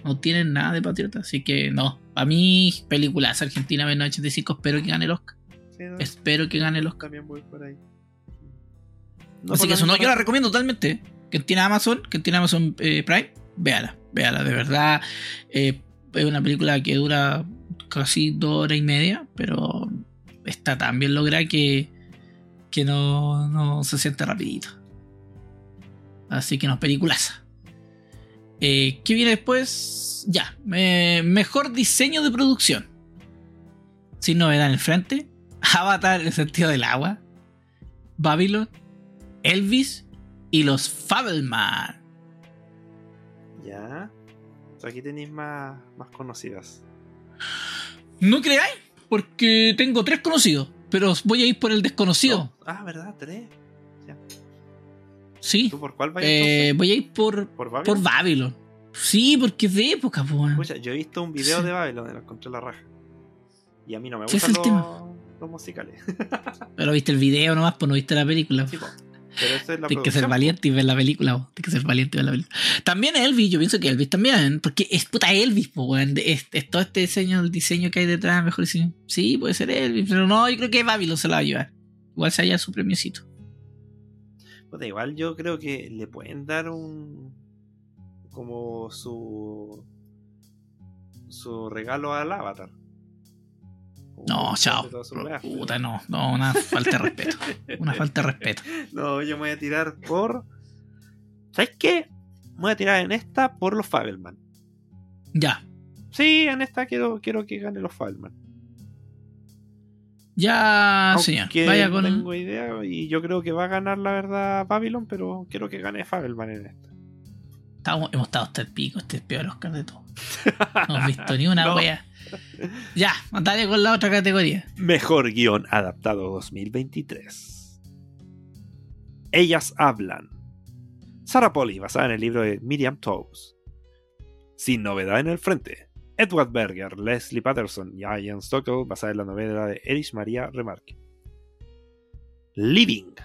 No tienen nada de patriota. Así que no. Para mí, películas Argentina 1985, espero que gane el Oscar.
Sí, no,
Espero que gane el Oscar.
también voy por ahí.
Así
por
que eso no, yo la recomiendo totalmente. Que tiene Amazon, que tiene Amazon eh, Prime, véala, véala, de verdad. eh, es una película que dura casi dos horas y media, pero está tan bien lograda que, que no, no se siente rapidito. Así que no, peliculaza. Eh, ¿Qué viene después? Ya, eh, mejor diseño de producción. Sin novedad en el frente. Avatar en el sentido del agua. Babylon. Elvis y los Fabelman.
Ya. O sea, aquí tenéis más, más conocidas.
No creáis, porque tengo tres conocidos, pero voy a ir por el desconocido.
No. Ah, ¿verdad? Tres.
Sí,
¿Tú por cuál vas
eh, voy a ir por,
¿Por Babylon?
por Babylon. Sí, porque es de época, pues.
Escucha, yo he visto un video
Sí.
de Babylon, lo encontré en la raja. Y a mí no me
¿Qué es
gustan los, los musicales.
Pero viste el video nomás, pues no viste la película.
Sí. Pero eso es la
Tienes que ser valiente y ver la película. Tienes que ser valiente y ver la película. También Elvis, yo pienso que Elvis también, porque es puta Elvis, pues, weón. Es, es todo este diseño, el diseño que hay detrás, mejor diseño. Sí, puede ser Elvis, pero no, yo creo que Babylon se la va a llevar. Igual se haya su premiocito.
po. Puta, igual yo creo que le pueden dar un. como su. su regalo al avatar.
No, chao.
weá.
Puta, no, no, una falta de respeto. Una falta de respeto.
No, yo me voy a tirar por. ¿Sabes qué? Me voy a tirar en esta por los Fabelman.
Ya,
Sí, en esta quiero, quiero que gane los Fabelman.
ya, señor.
Aunque
Vaya
no
con.
tengo idea y yo creo que va a ganar la verdad Babylon, pero quiero que gane Fabelman en esta.
Estamos- hemos estado hasta el pico, este es el peor Oscar de todo. No hemos visto ni una
No.
wea. Ya, dale con la otra categoría.
Mejor guion adaptado 2023. Ellas hablan. Sarah Polly, basada en el libro de Miriam Toews. Sin novedad en el frente. Edward Berger, Leslie Patterson y Ian Stockwell, basada en la novela de Erich Maria Remarque. Living.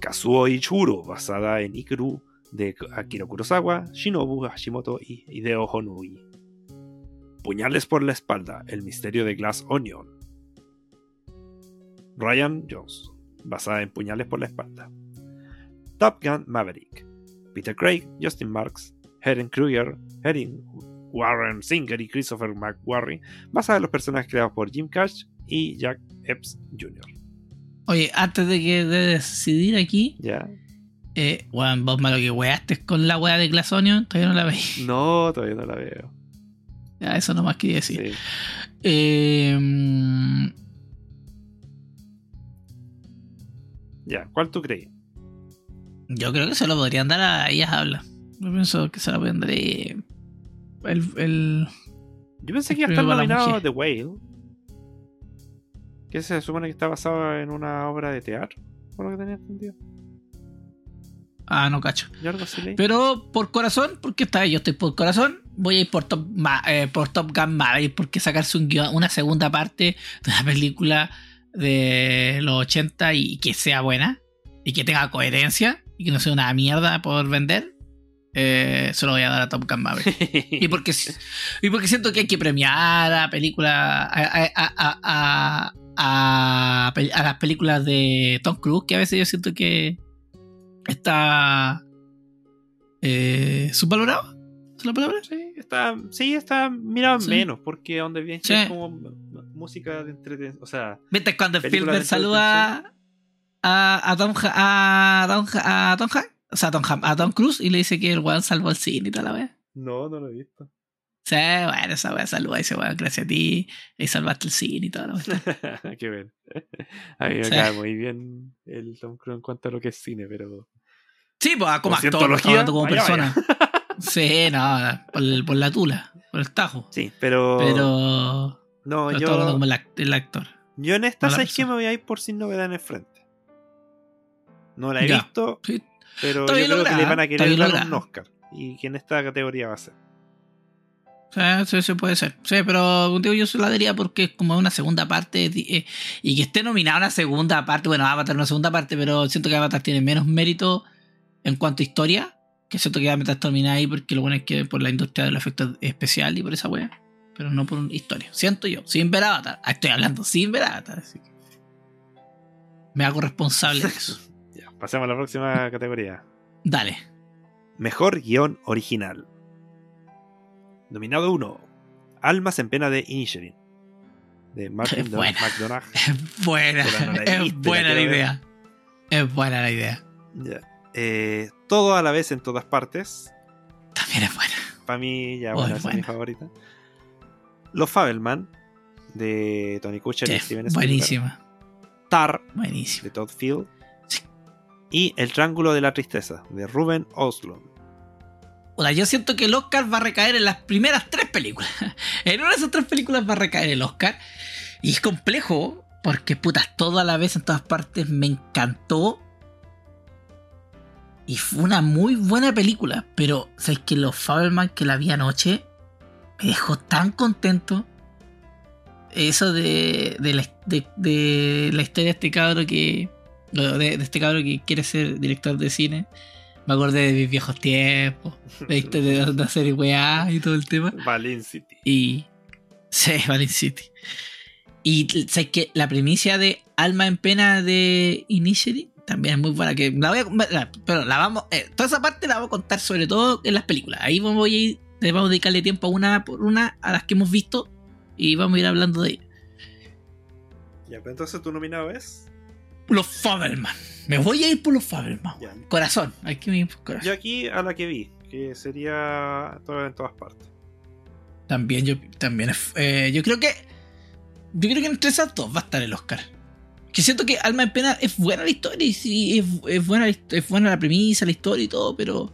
Kazuo Ichiro, basada en Ikaru de Akira Kurosawa, Shinobu Hashimoto y Hideo Honui. Puñales por la espalda, el misterio de Glass Onion. Ryan Jones, basada en Puñales por la espalda. Top Gun Maverick. Peter Craig, Justin Marks, Helen Kruger, Erin Warren Singer y Christopher McQuarrie, basada en los personajes creados por Jim Cash y Jack Epps Jr.
Oye, antes de que de decidir aquí,
¿Ya?
eh, weón, vos malo que weaste con la wea de Glass Onion, todavía no la veis.
No, todavía no la veo.
Ya, eso nomás quería decir.
Sí.
Eh, mm,
Ya, ¿cuál tú crees?
yo creo que se lo podrían dar a ellas habla. Yo pienso que se lo podrían dar eh, el, el-
Yo pensé que iba a estar nominado. The Whale. Que se supone que está basado en una obra de teatro, por lo que tenía entendido.
Ah, no cacho. Pero por corazón, porque está yo estoy por corazón, voy a ir por Top, Ma- eh, por Top Gun Maverick, porque sacarse un guion- una segunda parte de una película de los 80 y que sea buena y que tenga coherencia y que no sea una mierda por vender, eh, se lo voy a dar a Top Gun Maverick. Y porque, y porque siento que hay que premiar a películas. A, a, a, a- a- a pel- a las películas de Tom Cruise, que a veces yo siento que está. Eh, subvalorado. ¿Es la palabra?
Sí, está, sí, está mirado
Sí.
menos, porque donde bien
Sí.
es como música de entretenimiento. O sea,
¿Viste cuando Spielberg saluda a, a, Tom, a, Tom, a Tom Hanks? O sea, a Tom, a Tom Cruise y le dice que el weón salvó el cine y toda la vez.
no, no lo he visto.
Sí, bueno, esa weón saluda y dice, weón, gracias a ti y salvaste el cine y la vez.
Qué bueno. A mí me
Sí.
cae muy bien el Tom Cruise en cuanto a lo que es cine, pero.
Sí, pues como
Como
actor, como
vaya,
persona. Sí, no, por, por la tula, por el tajo.
Sí, pero.
Pero,
no,
pero
yo.
como el, act- el actor.
Yo en esta,
no la
¿sabes que me voy a ir por sin novedad en el frente? No la he
Ya.
visto,
Sí,
pero yo creo que le van a querer un. Oscar. Y que en esta categoría va a ser.
Sí, sí, puede ser. Sí, pero digo, yo se la daría porque es como una segunda parte eh, y que esté nominada una segunda parte. Bueno, Avatar una segunda parte, pero siento que Avatar tiene menos mérito en cuanto a historia. Que siento que Avatar está nominada ahí porque lo bueno es que por la industria del efecto especial y por esa wea. Pero no por historia. Siento yo, sin ver Avatar. Ah, Estoy hablando sin ver Avatar. Así que me hago responsable de eso.
Ya, pasemos a la próxima categoría.
Dale.
Mejor guion original. Nominado 1. Almas en pena de Inisherin. De Martin
Es buena.
McDonagh.
Es buena.
No la
es buena
la
la
quiero ver.
idea. Es buena la idea.
Ya. Eh, todo a la vez en todas partes.
También es buena.
Para mí, ya, bueno, es mi
buena.
favorita. Los Fabelman. De Tony Kuchar y
Sí,
Steven Spielberg.
buenísima.
Tar. De Todd Field.
Sí.
Y El Triángulo de la Tristeza. De Ruben Oslund.
Puta, yo siento que el Oscar va a recaer en las primeras tres películas. En una de esas tres películas va a recaer el Oscar. Y es complejo, porque putas, todo a la vez en todas partes me encantó. Y fue una muy buena película. Pero, ¿sabes que Los Fabelman que la vi anoche me dejó tan contento? Eso de, de, la, de- de la historia de este cabro que. De, de este cabro que quiere ser director de cine. Me acordé de mis viejos tiempos. De, de, de hacer weá y todo el tema.
Valin City.
Y. Sí, Valley City. Y sé que la primicia de Alma en Pena de Initiative también es muy buena. Que la voy a, la- pero la vamos. eh, toda esa parte la vamos a contar sobre todo en las películas. Ahí vamos a ir. Vamos a dedicarle tiempo a una por una a las que hemos visto. Y vamos a ir hablando de
Ya, pero entonces tu nominado es.
los Fabelman. Me voy a ir por los Fabelman.
Ya.
Corazón. Hay que ir por corazón.
Yo aquí a la que vi, que sería todo en todas partes.
También yo también eh, yo creo que yo creo que entre esas dos va a estar el Oscar. Que siento que Alma en Pena es buena la historia y sí, es, es buena, es buena la premisa, la historia y todo, pero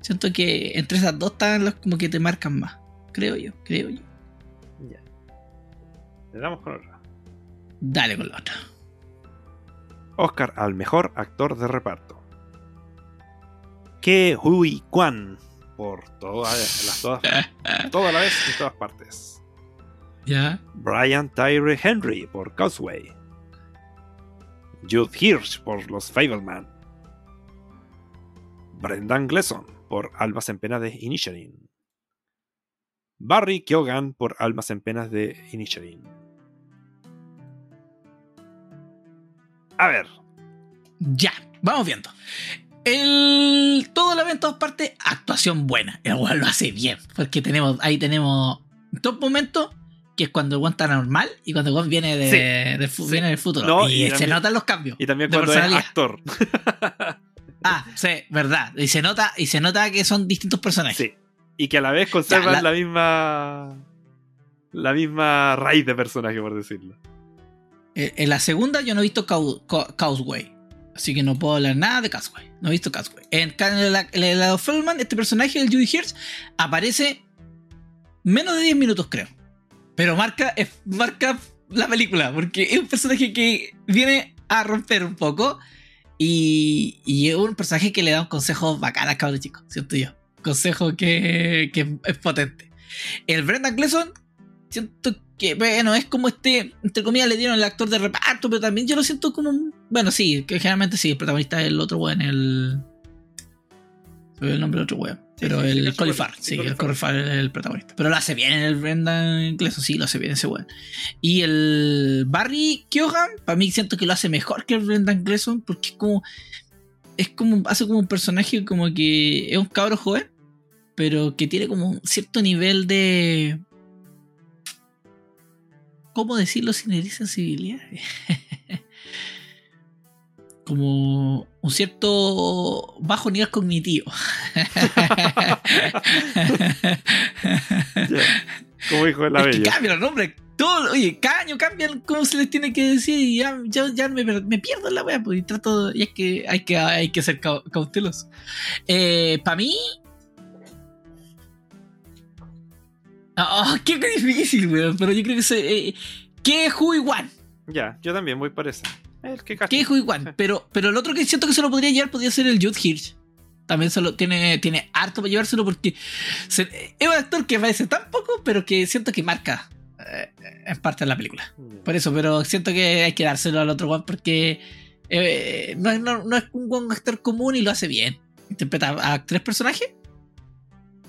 siento que entre esas dos están los como que te marcan más. Creo yo, creo yo.
Ya. Le damos con otra.
Dale con la otra.
Oscar al mejor actor de reparto. Ke Hui Kwan por todas las todas, toda la vez en todas partes.
¿Ya?
Brian Tyree Henry por Causeway. Jude Hirsch por Los Fableman. Brendan Gleeson por Almas en Penas de Inisherin. Barry Keoghan por Almas en Penas de Inisherin. A ver,
Ya, vamos viendo. El todo ve en todas partes, actuación buena. El lo hace bien. Porque tenemos, ahí tenemos dos momentos que es cuando el weón está normal y cuando el weón viene, de,
Sí,
del fu-
sí.
viene del futuro.
No,
y
y
se notan los cambios.
y también cuando es actor.
Ah, sí, verdad. Y se nota, y se nota que son distintos personajes.
Sí. Y que a la vez conservan
Ya,
la...
la-
misma la misma raíz de personaje, por decirlo.
Eh, En la segunda yo no he visto Causeway. Así que no puedo hablar nada de Causeway. No he visto Causeway. En, la, en la de Feldman, este personaje del Judy Hirsch aparece menos de 10 minutos, creo. Pero marca, marca la película. Porque es un personaje que viene a romper un poco. Y, y es un personaje que le da un consejo bacán a cabros chicos, siento yo. Consejo que, que es potente. El Brendan Gleeson, siento que, bueno, es como este, entre comillas, le dieron el actor de reparto, pero también yo lo siento como un. Bueno, sí, que generalmente sí, el protagonista es el otro weón, el. El nombre del otro weón. Pero
sí, sí,
el. Farrell,
Sí,
el Colin Farrell es el protagonista. Pero lo hace bien en el Brendan Gleeson, sí, lo hace bien ese weón. Y el Barry Keoghan, para mí siento que lo hace mejor que el Brendan Gleeson, porque es como. Es como. Hace como un personaje como que es un cabro joven, pero que tiene como un cierto nivel de. ¿Cómo decirlo sin herir sensibilidad? como un cierto bajo nivel cognitivo.
Ya. Como dijo
es que cambian los nombres. Todo, oye, cada año cambian cómo se les tiene que decir y ya, ya, ya me, pierdo en la wea, pues y trato. Y es que hay que, hay que ser cau- cauteloso. Para mí. Ah, qué difícil, weón. Pero yo creo que se. Eh, que Hui Wan.
Ya, yo también voy por esa. El que.
Que Hui Wan. Pero, pero el otro que siento que se lo podría llevar podría ser el Jude Hirsch. También se lo, tiene, tiene harto para llevárselo porque se- es un actor que parece tan poco, pero que siento que marca eh, en parte de la película.
Ya.
Por eso, pero siento que hay que dárselo al otro one porque eh, no, es- no- no es un buen actor común y lo hace bien. Interpreta a tres personajes,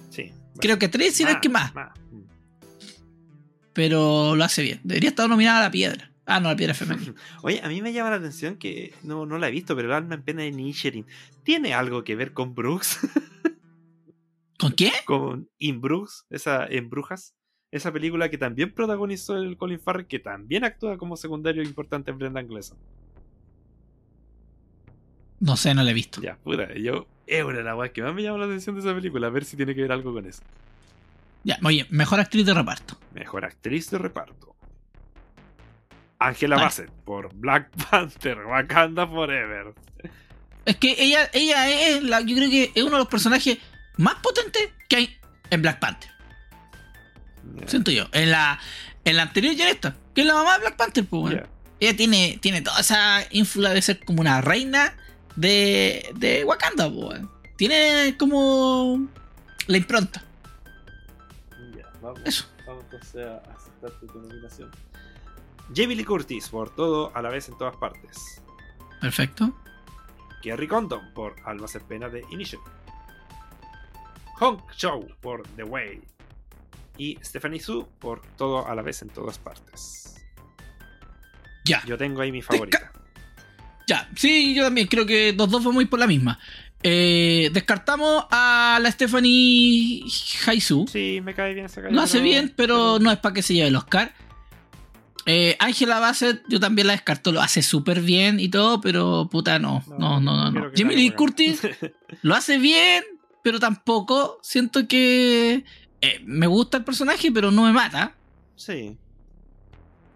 Sí.
creo que tres, si no es que más,
Mm.
pero lo hace bien. Debería estar nominada a la piedra. Ah, no, la piedra femenina.
Oye, a mí me llama la atención que no, no la he visto, pero el alma en pena de Nisherin tiene algo que ver con Brooks,
¿Con qué?
con In Brooks, esa en Brujas, esa película que también protagonizó el Colin Farrell, que también actúa como secundario importante en Brendan Gleeson.
No sé, no la he visto.
Ya, puta, yo es una de las que más me llama la atención de esa película, a ver si tiene que ver algo con eso.
Ya, oye, mejor actriz de reparto.
Mejor actriz de reparto. Angela
Vale.
Bassett por Black Panther, Wakanda Forever.
Es que ella, ella es la, yo creo que es uno de los personajes más potentes que hay en Black Panther.
Ya,
Siento yo. En la, en la anterior ya en esta, que es la mamá de Black Panther, pues, weón.
ya.
Ella tiene, tiene toda esa influencia de ser como una reina de, de Wakanda, po, weón. Tiene como la impronta.
Ya, vamos,
Eso.
vamos entonces a aceptar tu nominación. Jamie Lee Curtis por todo a la vez en todas partes.
Perfecto.
Kerry Condon por Alma ser pena de Initial. Hong Chow por The Way. Y Stephanie Su por todo a la vez en todas partes.
Ya.
Yo tengo ahí mi favorita.
Ya. Sí, yo también creo que los dos vamos a ir por la misma. Eh, descartamos a la Stephanie Haisu.
Sí, me cae bien esa
Lo hace bien, pero no es para que se lleve el Oscar. Eh, Angela Bassett, yo también la descarto, lo hace súper bien y todo, pero puta, no. No, no, no. no.
gane
Lee. Curtis lo hace bien, pero tampoco siento que. eh, me gusta el personaje, pero no me mata.
sí.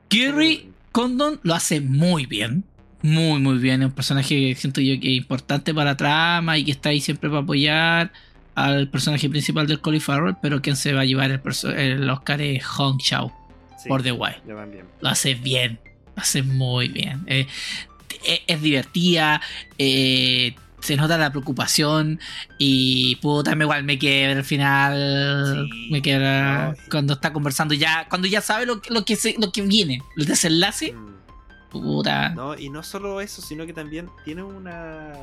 Kerry Condon lo hace muy bien. Muy, muy bien. Es un personaje que siento yo que es importante para la trama y que está ahí siempre para apoyar al personaje principal del Colin Farrell, pero quien se va a llevar el, el Oscar es Hong Chao
sí,
por The Wild.
Yo también.
Lo hace bien. Lo hace muy bien. Eh, es, es divertida. eh, se nota la preocupación. Y puta, me igual me quiebra al final.
Sí,
me quiebra
no, y-
cuando está conversando ya. Cuando ya sabe lo, que- lo, que, se- lo que viene. El desenlace.
Mm.
Puta.
No, y no solo eso, sino que también tiene una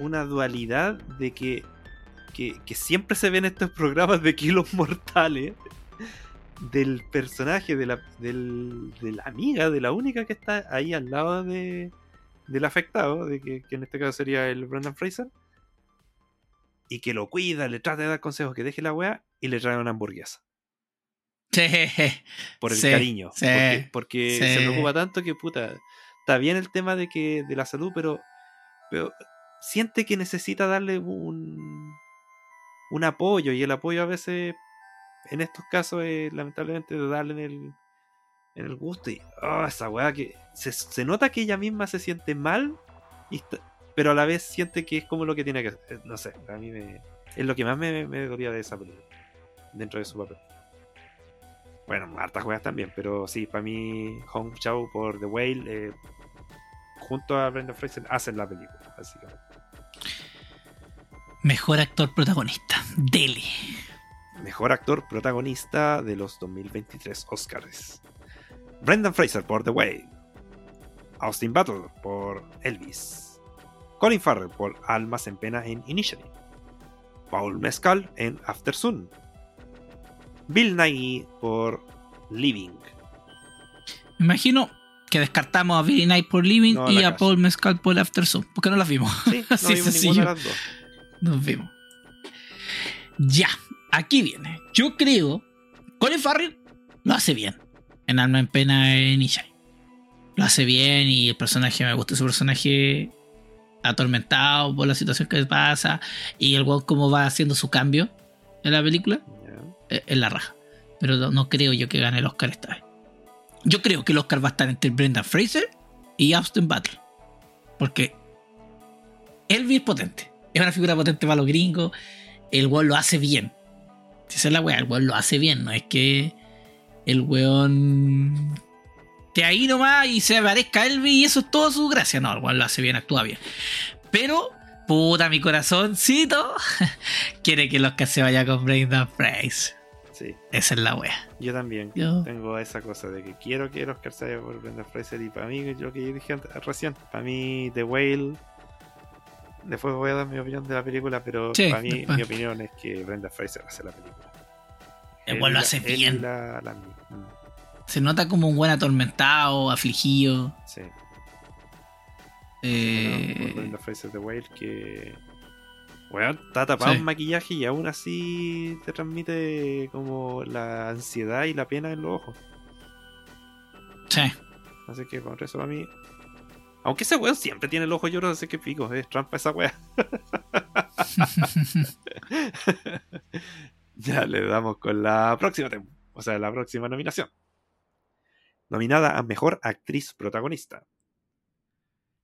una dualidad de que, que, que siempre se ven estos programas de kilos mortales del personaje, de la, del, de la amiga, de la única que está ahí al lado de, del afectado, de que, que en este caso sería el Brendan Fraser, y que lo cuida, le trata de dar consejos, que deje la weá, y le trae una hamburguesa.
Sí.
por el
Sí,
cariño.
sí,
porque porque se preocupa tanto que, puta, está bien el tema de que de la salud, pero, pero siente que necesita darle un, un apoyo y el apoyo a veces en estos casos es lamentablemente de darle en el, en el gusto y oh, esa weá que se, se nota que ella misma se siente mal, pero a la vez siente que es como lo que tiene que hacer. No sé, a mí me, es lo que más me, me dolía de esa película, dentro de su papel. Bueno, hartas juegas también, pero sí, para mí Hong Chao por The Whale, eh, junto a Brenda Fraser, hacen la película, básicamente.
Mejor actor protagonista. Dele.
Mejor actor protagonista de los 2023 Oscars. Brendan Fraser por The Whale. Austin Butler por Elvis. Colin Farrell por Almas en Pena en Initiative. Paul Mescal en After Sun. Bill Nighy por Living.
Me imagino que descartamos a Billy Knight por Living
No,
y a. Paul Mescal por After Sun. Porque no las vimos.
Sí, no
Así
vimos
sencillo.
las dos.
Nos vimos. Ya, aquí viene. Yo creo. Colin Farrell lo hace bien. En Alma en Pena en Ishai. Lo hace bien y el personaje me gusta. Su personaje atormentado por la situación que pasa. Y el weón cómo va haciendo su cambio en la película.
Ya.
eh, En la raja. Pero no, no creo yo que gane el Oscar esta vez. Yo creo que el Oscar va a estar entre Brendan Fraser y Austin Butler. Porque Elvis es potente. Es una figura potente para los gringos. El weón lo hace bien. Si esa es la weá, el weón lo hace bien. No es que el weón esté ahí nomás y se parezca a Elvis y eso es toda su gracia. No, el weón lo hace bien, actúa bien. Pero, puta, mi corazoncito quiere que el Oscar se vaya con Brendan Fraser.
Sí,
Esa es la wea.
yo también.
Yo-
Tengo esa cosa de que quiero que Oscar se vaya por Brendan Fraser y para mí, lo que yo dije antes- recién, para mí The Whale. Después voy a dar mi opinión de la película, pero
Sí,
para mí
después.
mi opinión es que Brendan Fraser hace la película.
El
Él
lo hace
él
bien.
la- la- mm,
Se nota como un buen atormentado, afligido.
sí.
Eh,
por Brendan Fraser The Whale que. Weón, está tapado
Sí.
en maquillaje y aún así te transmite como la ansiedad y la pena en los ojos.
sí.
Así que con eso a mí. Aunque ese weón siempre tiene el ojo lloro, así que pico, es trampa esa wea. ya le damos con la próxima, o sea, la próxima nominación. Nominada a Mejor Actriz Protagonista.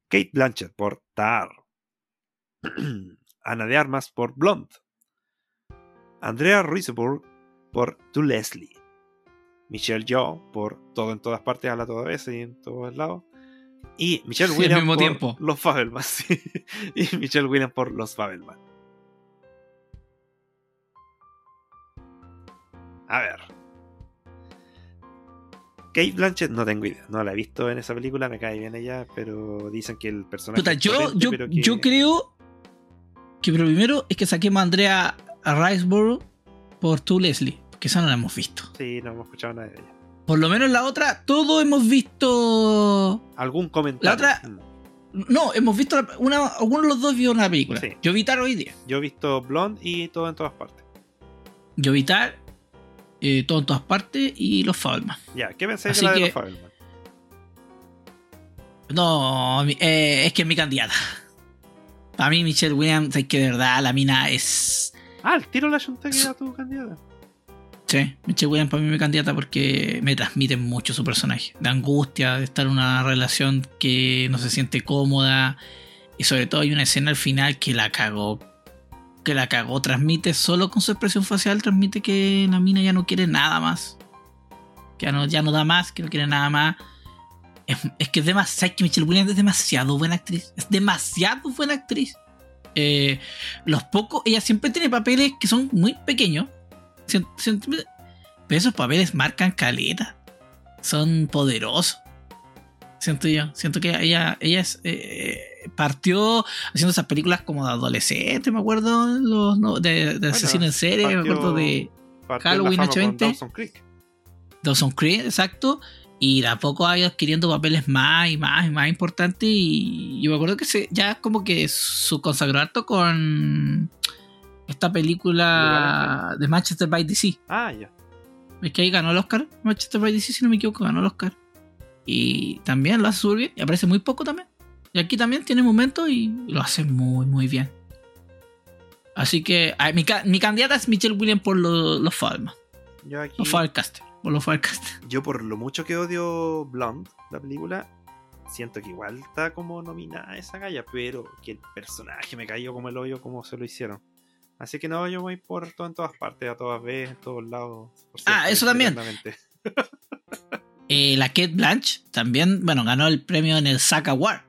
Kate Blanchett por Tar. Ana de Armas por Blonde. Andrea Riseborough por To Leslie. Michelle Yeoh por Todo en todas partes, a la toda vez y en todos lados. Y Michelle
Sí, al
Williams
mismo
por
tiempo.
Los Fabelmans. sí. y Michelle Williams por Los Fabelmans. A ver. Kate Blanchett no tengo idea. No la he visto en esa película, me cae bien ella, pero dicen que el personaje.
Puta, yo,
potente,
yo,
pero que-
yo creo que lo primero es que saquemos a Andrea Riceborough por tu Leslie, que esa no la hemos visto.
Sí, no hemos escuchado nada de ella.
Por lo menos la otra, todos hemos visto.
¿Algún comentario?
La otra-
Mm.
No, hemos visto la- una, alguno de los dos vio la película.
Sí.
Yo vi Tar hoy día.
Yo he visto Blonde y todo en todas partes.
Yo vi Tar, eh, todo en todas partes y los Fableman.
Ya, ¿qué pensáis de la de los Fabelman?
No, eh, es que es mi candidata. Para mí, Michelle Williams, es que de verdad la mina es.
Ah, el tiro la junta que era tu candidata.
Michelle Williams para mí mi candidata porque me transmite mucho su personaje. De angustia, de estar en una relación que no se siente cómoda. Y sobre todo hay una escena al final que la cagó. Que la cagó. Transmite solo con su expresión facial, transmite que la mina ya no quiere nada más. Que ya no, ya no da más, que no quiere nada más. Es, es que es demasiado. que Michelle Williams es demasiado buena actriz. Es demasiado buena actriz. Eh, los pocos. Ella siempre tiene papeles que son muy pequeños. Pero esos papeles marcan caleta. Son poderosos. Siento yo. Siento que ella, ella es, eh, partió haciendo esas películas como de adolescente, me acuerdo. Los, no, de, de asesino en serie, me acuerdo de Halloween
en la fama con
H20.
Dawson Creek.
Dawson Creek, exacto. Y de a poco ha ido adquiriendo papeles más y más y más importantes. Y yo me acuerdo que se, ya como que su consagró harto con esta película de Manchester by DC.
Ah, ya.
Es que ahí ganó el Oscar. Manchester by DC, si no me equivoco, ganó el Oscar. Y también lo hace súper bien. Y aparece muy poco también. Y aquí también tiene momentos y lo hace muy, muy bien. Así que mi, mi candidata es Michelle Williams por lo- los Falmas.
Yo aquí.
Lo fue al cast. O lo fue al cast.
Yo por lo mucho que odio Blonde, la película, siento que igual está como nominada esa galla, pero que el personaje me cayó como el hoyo como se lo hicieron. Así que no, yo voy por todo en todas partes, a todas veces, en todos lados. por
Ah, eso también. Eh, la Kate Blanch también, bueno, ganó el premio en el SAG Award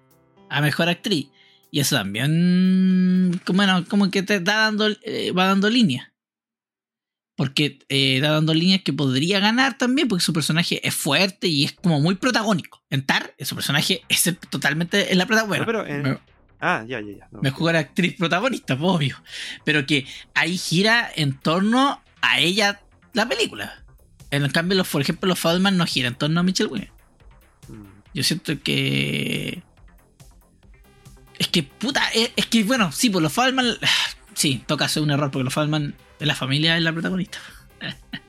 a mejor actriz. Y eso también, bueno, como que te da dando, eh, va dando línea. Porque eh, da dando líneas que podría ganar también, porque su personaje es fuerte y es como muy protagónico. En Tar, su personaje es totalmente en la protagonista.
No, pero en- Ah, ya, ya, ya. no.
mejor actriz protagonista, pues, obvio. Pero que ahí gira en torno a ella la película. En cambio, los, por ejemplo, los Feldman no gira en torno a Michelle Williams.
Mm.
Yo siento que. Es que, puta, es, es que, bueno, sí, pues los Feldman. Sí, toca hacer un error porque los Feldman de la familia es la protagonista.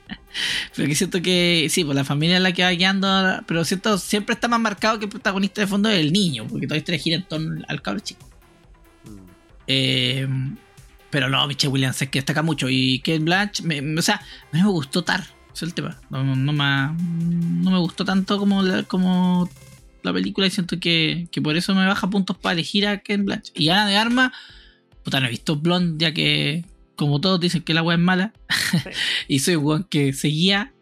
pero que siento que, sí, pues la familia es la que va guiando. Pero siento, siempre está más marcado que el protagonista de fondo es el niño, porque toda historia gira en torno al cabro chico.
Mm.
Eh, pero no, Michelle Williams es que destaca mucho. Y Kate Blanch, me- me- o sea, a mí me gustó Tar. Es el tema. No, no me, no me gustó tanto como la, como la película y siento que, que por eso me baja puntos para elegir a Kate Blanch. Y Ana de Arma, puta, no he visto Blonde ya que, como todos dicen que la wea es mala. y soy weón que seguía.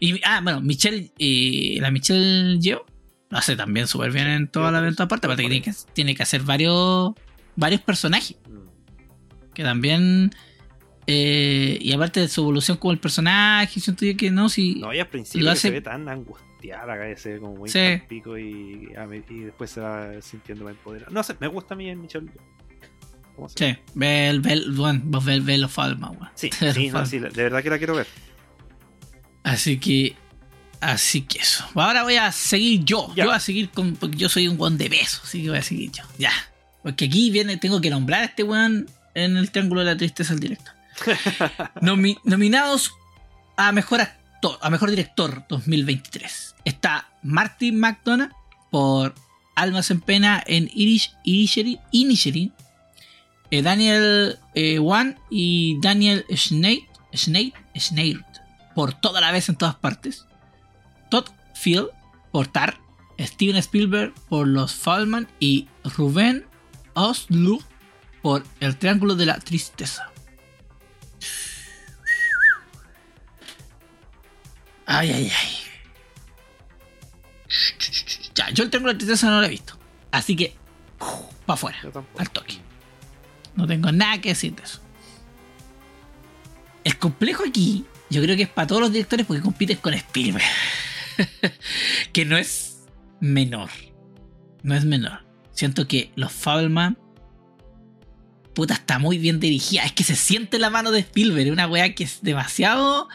Y, ah, bueno, Michelle, eh, la Michelle Yeoh lo hace también súper bien en toda la venta aparte. Aparte que tiene, que tiene que hacer varios, varios personajes que también eh, y aparte de su evolución como el personaje siento yo que no si
No, y al principio
Lo
que se
hace-
ve tan angustiada, acá se ve como muy
Sí.
pico y, y después se va sintiendo más empoderada. No sé, me gusta a mí en Michelle. ¿Cómo se
sí ve el ve el- bueno, ve el ve los Falma weón.
Sí, sí, no, sí, de verdad que la quiero ver.
así que así que eso ahora voy a seguir yo
Ya.
yo voy a seguir con porque yo soy un weón de beso así que voy a seguir yo ya porque aquí viene tengo que nombrar a este weón en el triángulo de la tristeza al directo Nomi- nominados a mejor actor, a mejor director 2023. Está Martin McDonough por Almas en Pena en Irish, Inisherin. Eh, Daniel eh, Wan y Daniel Schneid, Schneid, Schneid por toda la vez en todas partes. Todd Field por Tar. Steven Spielberg por Los Fallman y Rubén Oslu por El Triángulo de la Tristeza. Ay, ay, ay. Ya, yo el Triángulo de la Tristeza no lo he visto. Así que, para afuera, al toque. No tengo nada que decir de eso. El complejo aquí, yo creo que es para todos los directores porque compites con Spielberg. que no es menor. No es menor. Siento que los Fableman. Puta, está muy bien dirigida. Es que se siente la mano de Spielberg. Una weá que es demasiado.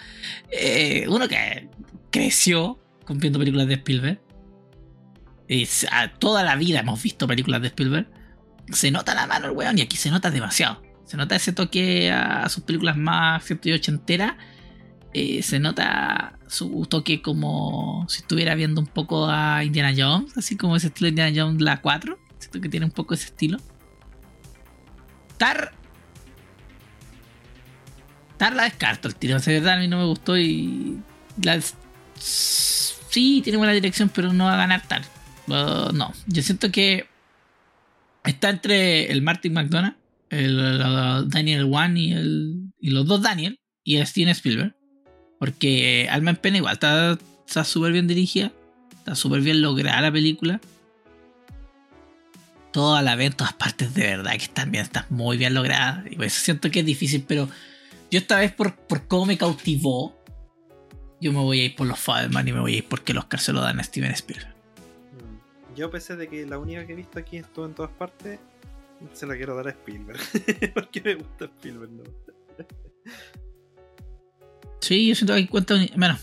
eh, uno que creció viendo películas de Spielberg. Y s- a toda la vida hemos visto películas de Spielberg. Se nota la mano el weón y aquí se nota demasiado. Se nota ese toque a sus películas más 78 enteras. Eh, se nota su toque como si estuviera viendo un poco a Indiana Jones, así como ese estilo de Indiana Jones la 4. Siento que tiene un poco ese estilo. Tar. Tar la descarto el tiro. De verdad a mí no me gustó y. La, sí, tiene buena dirección, pero no va a ganar Tar. Uh, no, yo siento que está entre el Martin McDonough, el, el Daniel Wan y, el, y los dos Daniel y el Steven Spielberg. Porque Alma en Pena igual está súper bien dirigida, está súper bien lograda la película. Toda la ve en todas partes de verdad que están bien, está muy bien lograda. Y por eso siento que es difícil, pero yo esta vez por, por cómo me cautivó, yo me voy a ir por los Faberman y me voy a ir porque Oscar se lo dan a Steven Spielberg.
Yo pensé de que la única que he visto aquí estuvo en todas partes, se la quiero dar a Spielberg. Porque me gusta Spielberg, ¿no?
Sí, yo siento que cuenta. Bueno,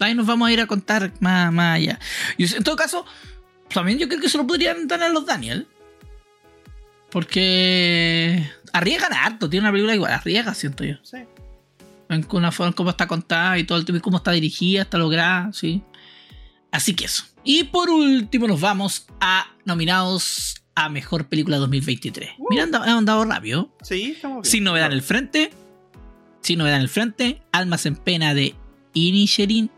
ahí nos vamos a ir a contar más, más allá. Y en todo caso, también yo creo que se lo podrían dar a los Daniel. Porque arriesgan harto, tiene una película igual, arriesga, siento yo.
Sí.
En con la forma como está contada y todo el tema, y cómo está dirigida, está lograda, sí. Así que eso. Y por último, nos vamos a nominados a mejor película 2023. Mira, han dado- han dado rápido.
Sí, estamos bien.
Sin novedad en el frente. Sin novedad en el frente, Almas en pena de Inisherin,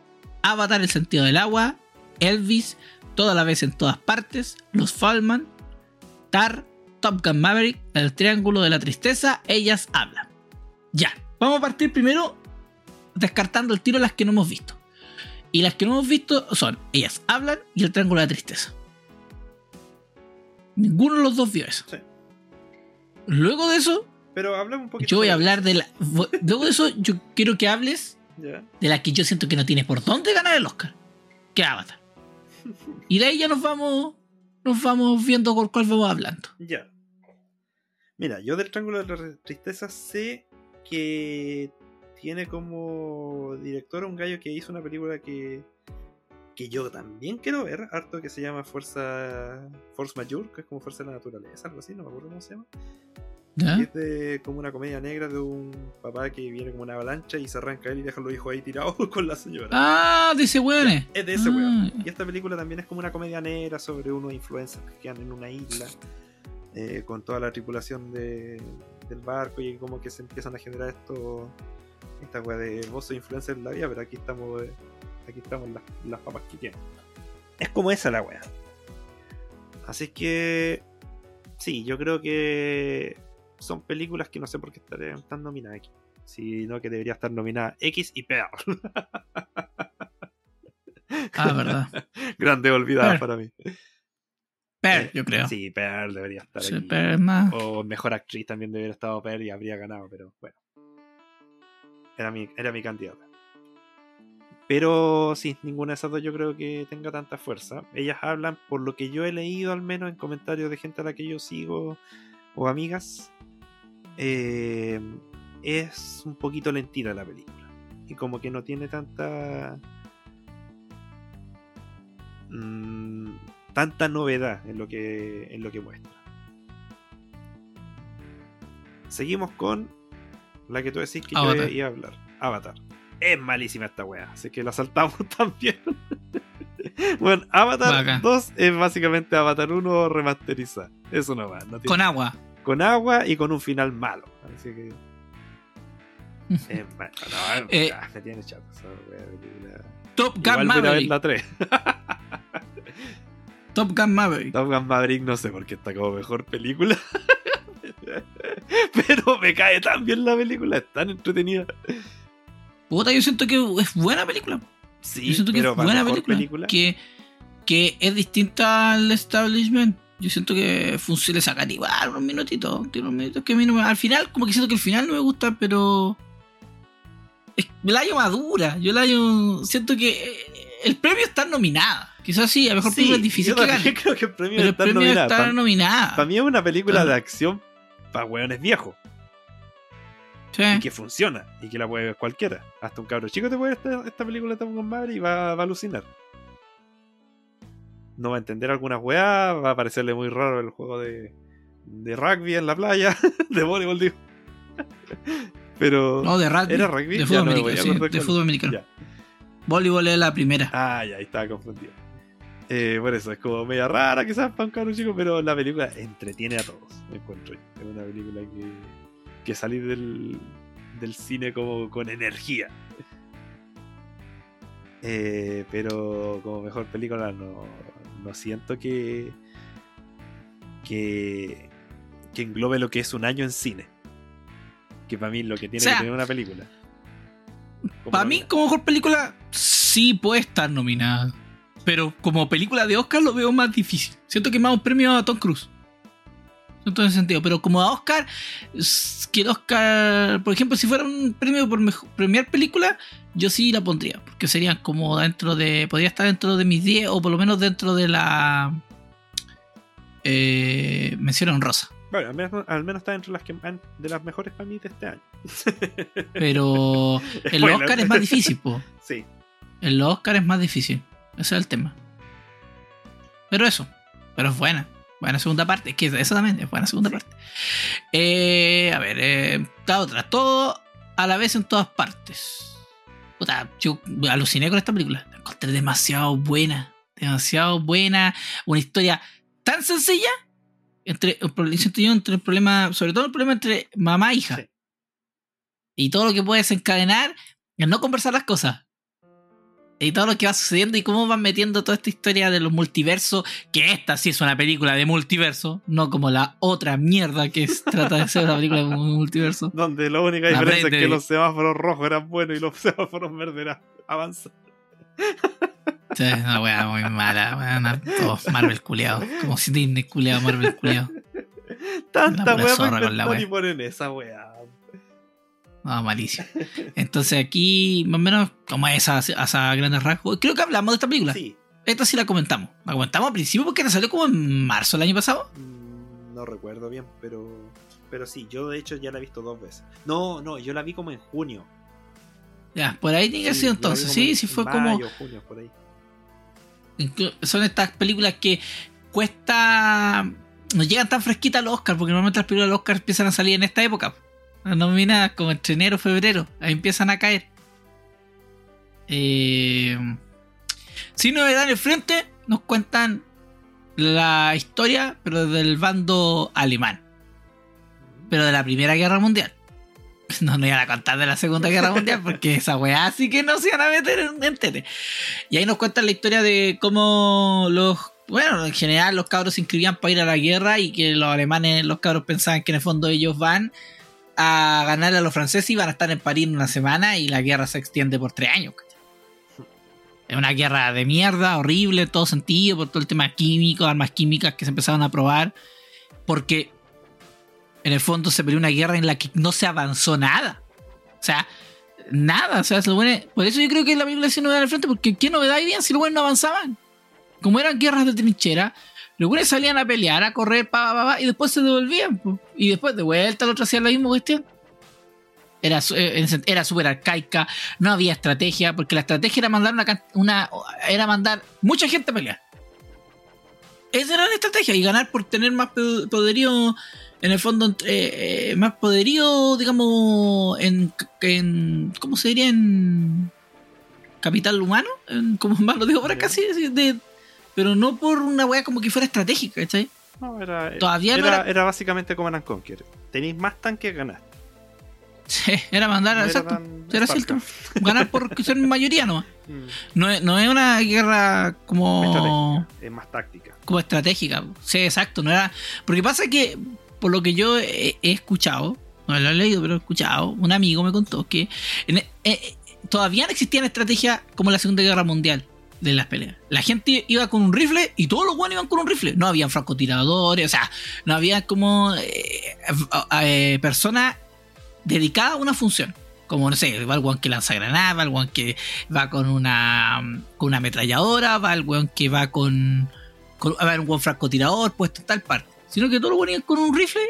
Avatar el sentido del agua, Elvis, Toda la vez en todas partes, Los Fallman, Tar, Top Gun Maverick, El Triángulo de la Tristeza, ellas hablan. Ya, vamos a partir primero descartando el tiro las que no hemos visto. Y las que no hemos visto son Ellas hablan y El Triángulo de la Tristeza. Ninguno de los dos vio eso.
Sí.
Luego de eso,
Pero un poquito.
yo voy a hablar de la. Luego de eso, yo quiero que hables de la que yo siento que no tiene por dónde ganar el Oscar. Que es Avatar. Y de ahí ya nos vamos. Nos vamos viendo por cuál vamos hablando.
Ya. Mira, yo del Triángulo de la Tristeza sé que tiene como director un gallo que hizo una película que que yo también quiero ver, harto que se llama Fuerza Force Majeure, que es como Fuerza de la Naturaleza, algo así, no me acuerdo cómo se llama. Y es de como una comedia negra de un papá que viene como una avalancha y se arranca él y deja a los hijos ahí tirados con la señora.
Ah, de ese weón. es.
De ese
Ah,
weón. Y esta película también es como una comedia negra sobre unos influencers que quedan en una isla eh, con toda la tripulación de- del barco y como que se empiezan a generar esto esta weá de vos soy influencer en la vida, pero aquí estamos eh, aquí estamos las, las papas que tienen. Es como esa la weá. Así que sí, yo creo que son películas que no sé por qué tan nominadas aquí. Sino que debería estar nominada X y Pearl.
Ah, verdad.
Grande olvidada
Pearl.
para mí.
Pearl,
Eh,
yo creo.
Sí, Pearl debería estar
Sí,
aquí.
Pearl es más.
O mejor actriz también debería estado Pearl y habría ganado, pero bueno. Era mi, era mi candidata. Pero sí, ninguna de esas dos yo creo que tenga tanta fuerza. Ellas hablan, por lo que yo he leído al menos en comentarios de gente a la que yo sigo o amigas, eh, es un poquito lentita la película. Y como que no tiene tanta... mm, tanta novedad en lo que, en lo que muestra. Seguimos con la que tú decís que
Avatar.
yo iba a hablar. Avatar. Es malísima esta wea, así que la saltamos también. bueno, Avatar
Bacán.
2 es básicamente Avatar 1 remasterizada. Eso no va. No tiene-
Con agua.
con agua y con un final malo. Así que. no,
Eh,
me tiene chato esa película.
Top Gun Maverick.
la 3.
Top Gun Maverick.
Top Gun Maverick no sé por qué está como mejor película. Pero me cae tan bien la película, es tan entretenida.
Puta, yo siento que es buena película.
Sí,
Yo siento que
pero
es buena película. Que, que es distinta al establishment. Yo siento que funciona sacar igual unos minutitos. Tiene unos minutitos que a mí no me- Al final, como que siento que el final no me gusta, pero. Es, la hallo madura. Yo la hallo. Siento que eh, el premio está nominada. Quizás sí, a lo mejor
Sí,
película es difícil
yo
que gane.
creo que el premio
Pero el
está
premio nominada.
para mí es una película
Ah.
de acción para hueones viejos
Sí.
y que funciona y que la puede ver cualquiera. Hasta un cabro chico te puede ver esta, esta película de Top Gun Maverick y va, va a alucinar. No va a entender algunas weas, va a parecerle muy raro el juego de, de rugby en la playa, de voleibol, digo. Pero.
No, de rugby.
¿Era rugby?
De
Ya
fútbol
no
americano. sí, de fútbol americano.
Ya.
Voleibol es la primera.
Ah, ya, estaba confundido. Eh, por eso, es como media rara quizás para un cabro chico, pero la película entretiene a todos, me encuentro. yo. Es una película que, que salir del, del cine como con energía. Eh, pero como mejor película no, no siento que, que que englobe lo que es un año en cine. Que para mí lo que tiene
O sea,
que tener una película.
Para mí, como mejor película, sí puede estar nominada. Pero como película de Oscar lo veo más difícil. Siento que más un premio a Tom Cruise. En todo ese sentido. Pero como a Oscar, que el Oscar, por ejemplo, si fuera un premio por premiar película, yo sí la pondría. Porque sería como dentro de. Podría estar dentro de mis 10 o por lo menos dentro de la. Eh, mención honrosa.
Bueno, al menos, al menos está entre las que de las mejores para mí de este año.
Pero el. Oscar es más difícil, po.
Sí.
El Oscar es más difícil. Ese es el tema. Pero eso. Pero es buena. Buena segunda parte. Es que eso también es buena segunda parte. Eh, a ver, eh, la otra. Todo a la vez en todas partes. Puta, yo aluciné con esta película. La encontré demasiado buena. Demasiado buena. Una historia tan sencilla. Entre, entre el problema, sobre todo el problema entre mamá e hija.
Sí.
Y todo lo que puede desencadenar es no conversar las cosas. Y todo lo que va sucediendo y cómo van metiendo toda esta historia de los multiversos, que esta sí es una película de multiverso, no como la otra mierda que es- trata de ser una película de multiverso.
Donde la única
La
diferencia es que los semáforos rojos eran buenos y los semáforos verdes eran avanzados.
Sí, es una weá muy mala, weón. Todos Marvel culeado. Como si Disney culeado, Marvel culeado.
Tanta weá
con la
inventar y
wea.
ponen esa weá.
No, malísimo. Entonces aquí, más o menos, como es a, a grandes rasgos. Creo que hablamos de esta película.
Sí.
Esta sí la comentamos. La comentamos al principio porque nos salió como en marzo del año pasado.
Mm, No recuerdo bien, pero. Pero sí, yo de hecho ya la he visto dos veces. No, no, yo la vi como en junio.
Ya, por ahí tiene que haber sido entonces. Sí,
en
sí fue
mayo,
como.
junio, por ahí.
Son estas películas que cuesta. No llegan tan fresquitas a los Oscars, porque normalmente las películas de los Oscars empiezan a salir en esta época. Las nominadas como entre enero, febrero. Ahí empiezan a caer. Eh, sin novedad en el frente, nos cuentan la historia, pero del bando alemán. Pero de la Primera Guerra Mundial. No, no iban a contar de la Segunda Guerra Mundial porque esa weá sí que no se iban a meter en, en tete. Y ahí nos cuentan la historia de cómo los. Bueno, en general los cabros se inscribían para ir a la guerra y que los alemanes, los cabros pensaban que en el fondo ellos van a ganarle a los franceses y van a estar en París una semana y la guerra se extiende por tres años. Es una guerra de mierda, horrible en todo sentido, por todo el tema químico, armas químicas que se empezaron a probar. Porque en el fondo se peleó una guerra en la que no se avanzó nada. O sea, nada. O sea, se supone- por eso yo creo que la película sí novedad al frente, porque qué novedad había si los buenos no avanzaban. Como eran guerras de trinchera, los buenos salían a pelear, a correr, pa, pa, pa, y después se devolvían. po. Y después de vuelta el otro hacía la misma cuestión. Era, eh, era súper arcaica, no había estrategia, porque la estrategia era mandar una, una era mandar mucha gente a pelear. Esa era la estrategia, y ganar por tener más po- poderío, en el fondo, entre- eh, más poderío, digamos, en, en ¿cómo se diría? En capital humano, en, como más lo digo por acá, sí, de, pero no por una weá como que fuera estratégica, ¿cachai?
No, era,
Todavía no
era,
era-
básicamente como Conquer. Tenéis más tanques que ganar.
Sí, era mandar,
No era
exacto.
tan
Era tema. Ganar por ser mayoría nomás.
Mm,
No es, no es una guerra como,
estratégica, Es más táctica.
como estratégica. Sí, exacto. No era. Porque pasa que, por lo que yo he, he escuchado, no lo he leído, pero he escuchado, un amigo me contó que en- eh, eh, todavía no existían estrategias como la Segunda Guerra Mundial de las peleas. La gente iba con un rifle y todos los buenos iban con un rifle. No habían francotiradores, o sea, no había como eh, eh, personas dedicadas a una función. Como, no sé, va el weón que lanza granadas, va el weón que va con una, con una ametralladora, va el weón que va con, con va un buen francotirador puesto en tal parte. Sino que todos los weones iban con un rifle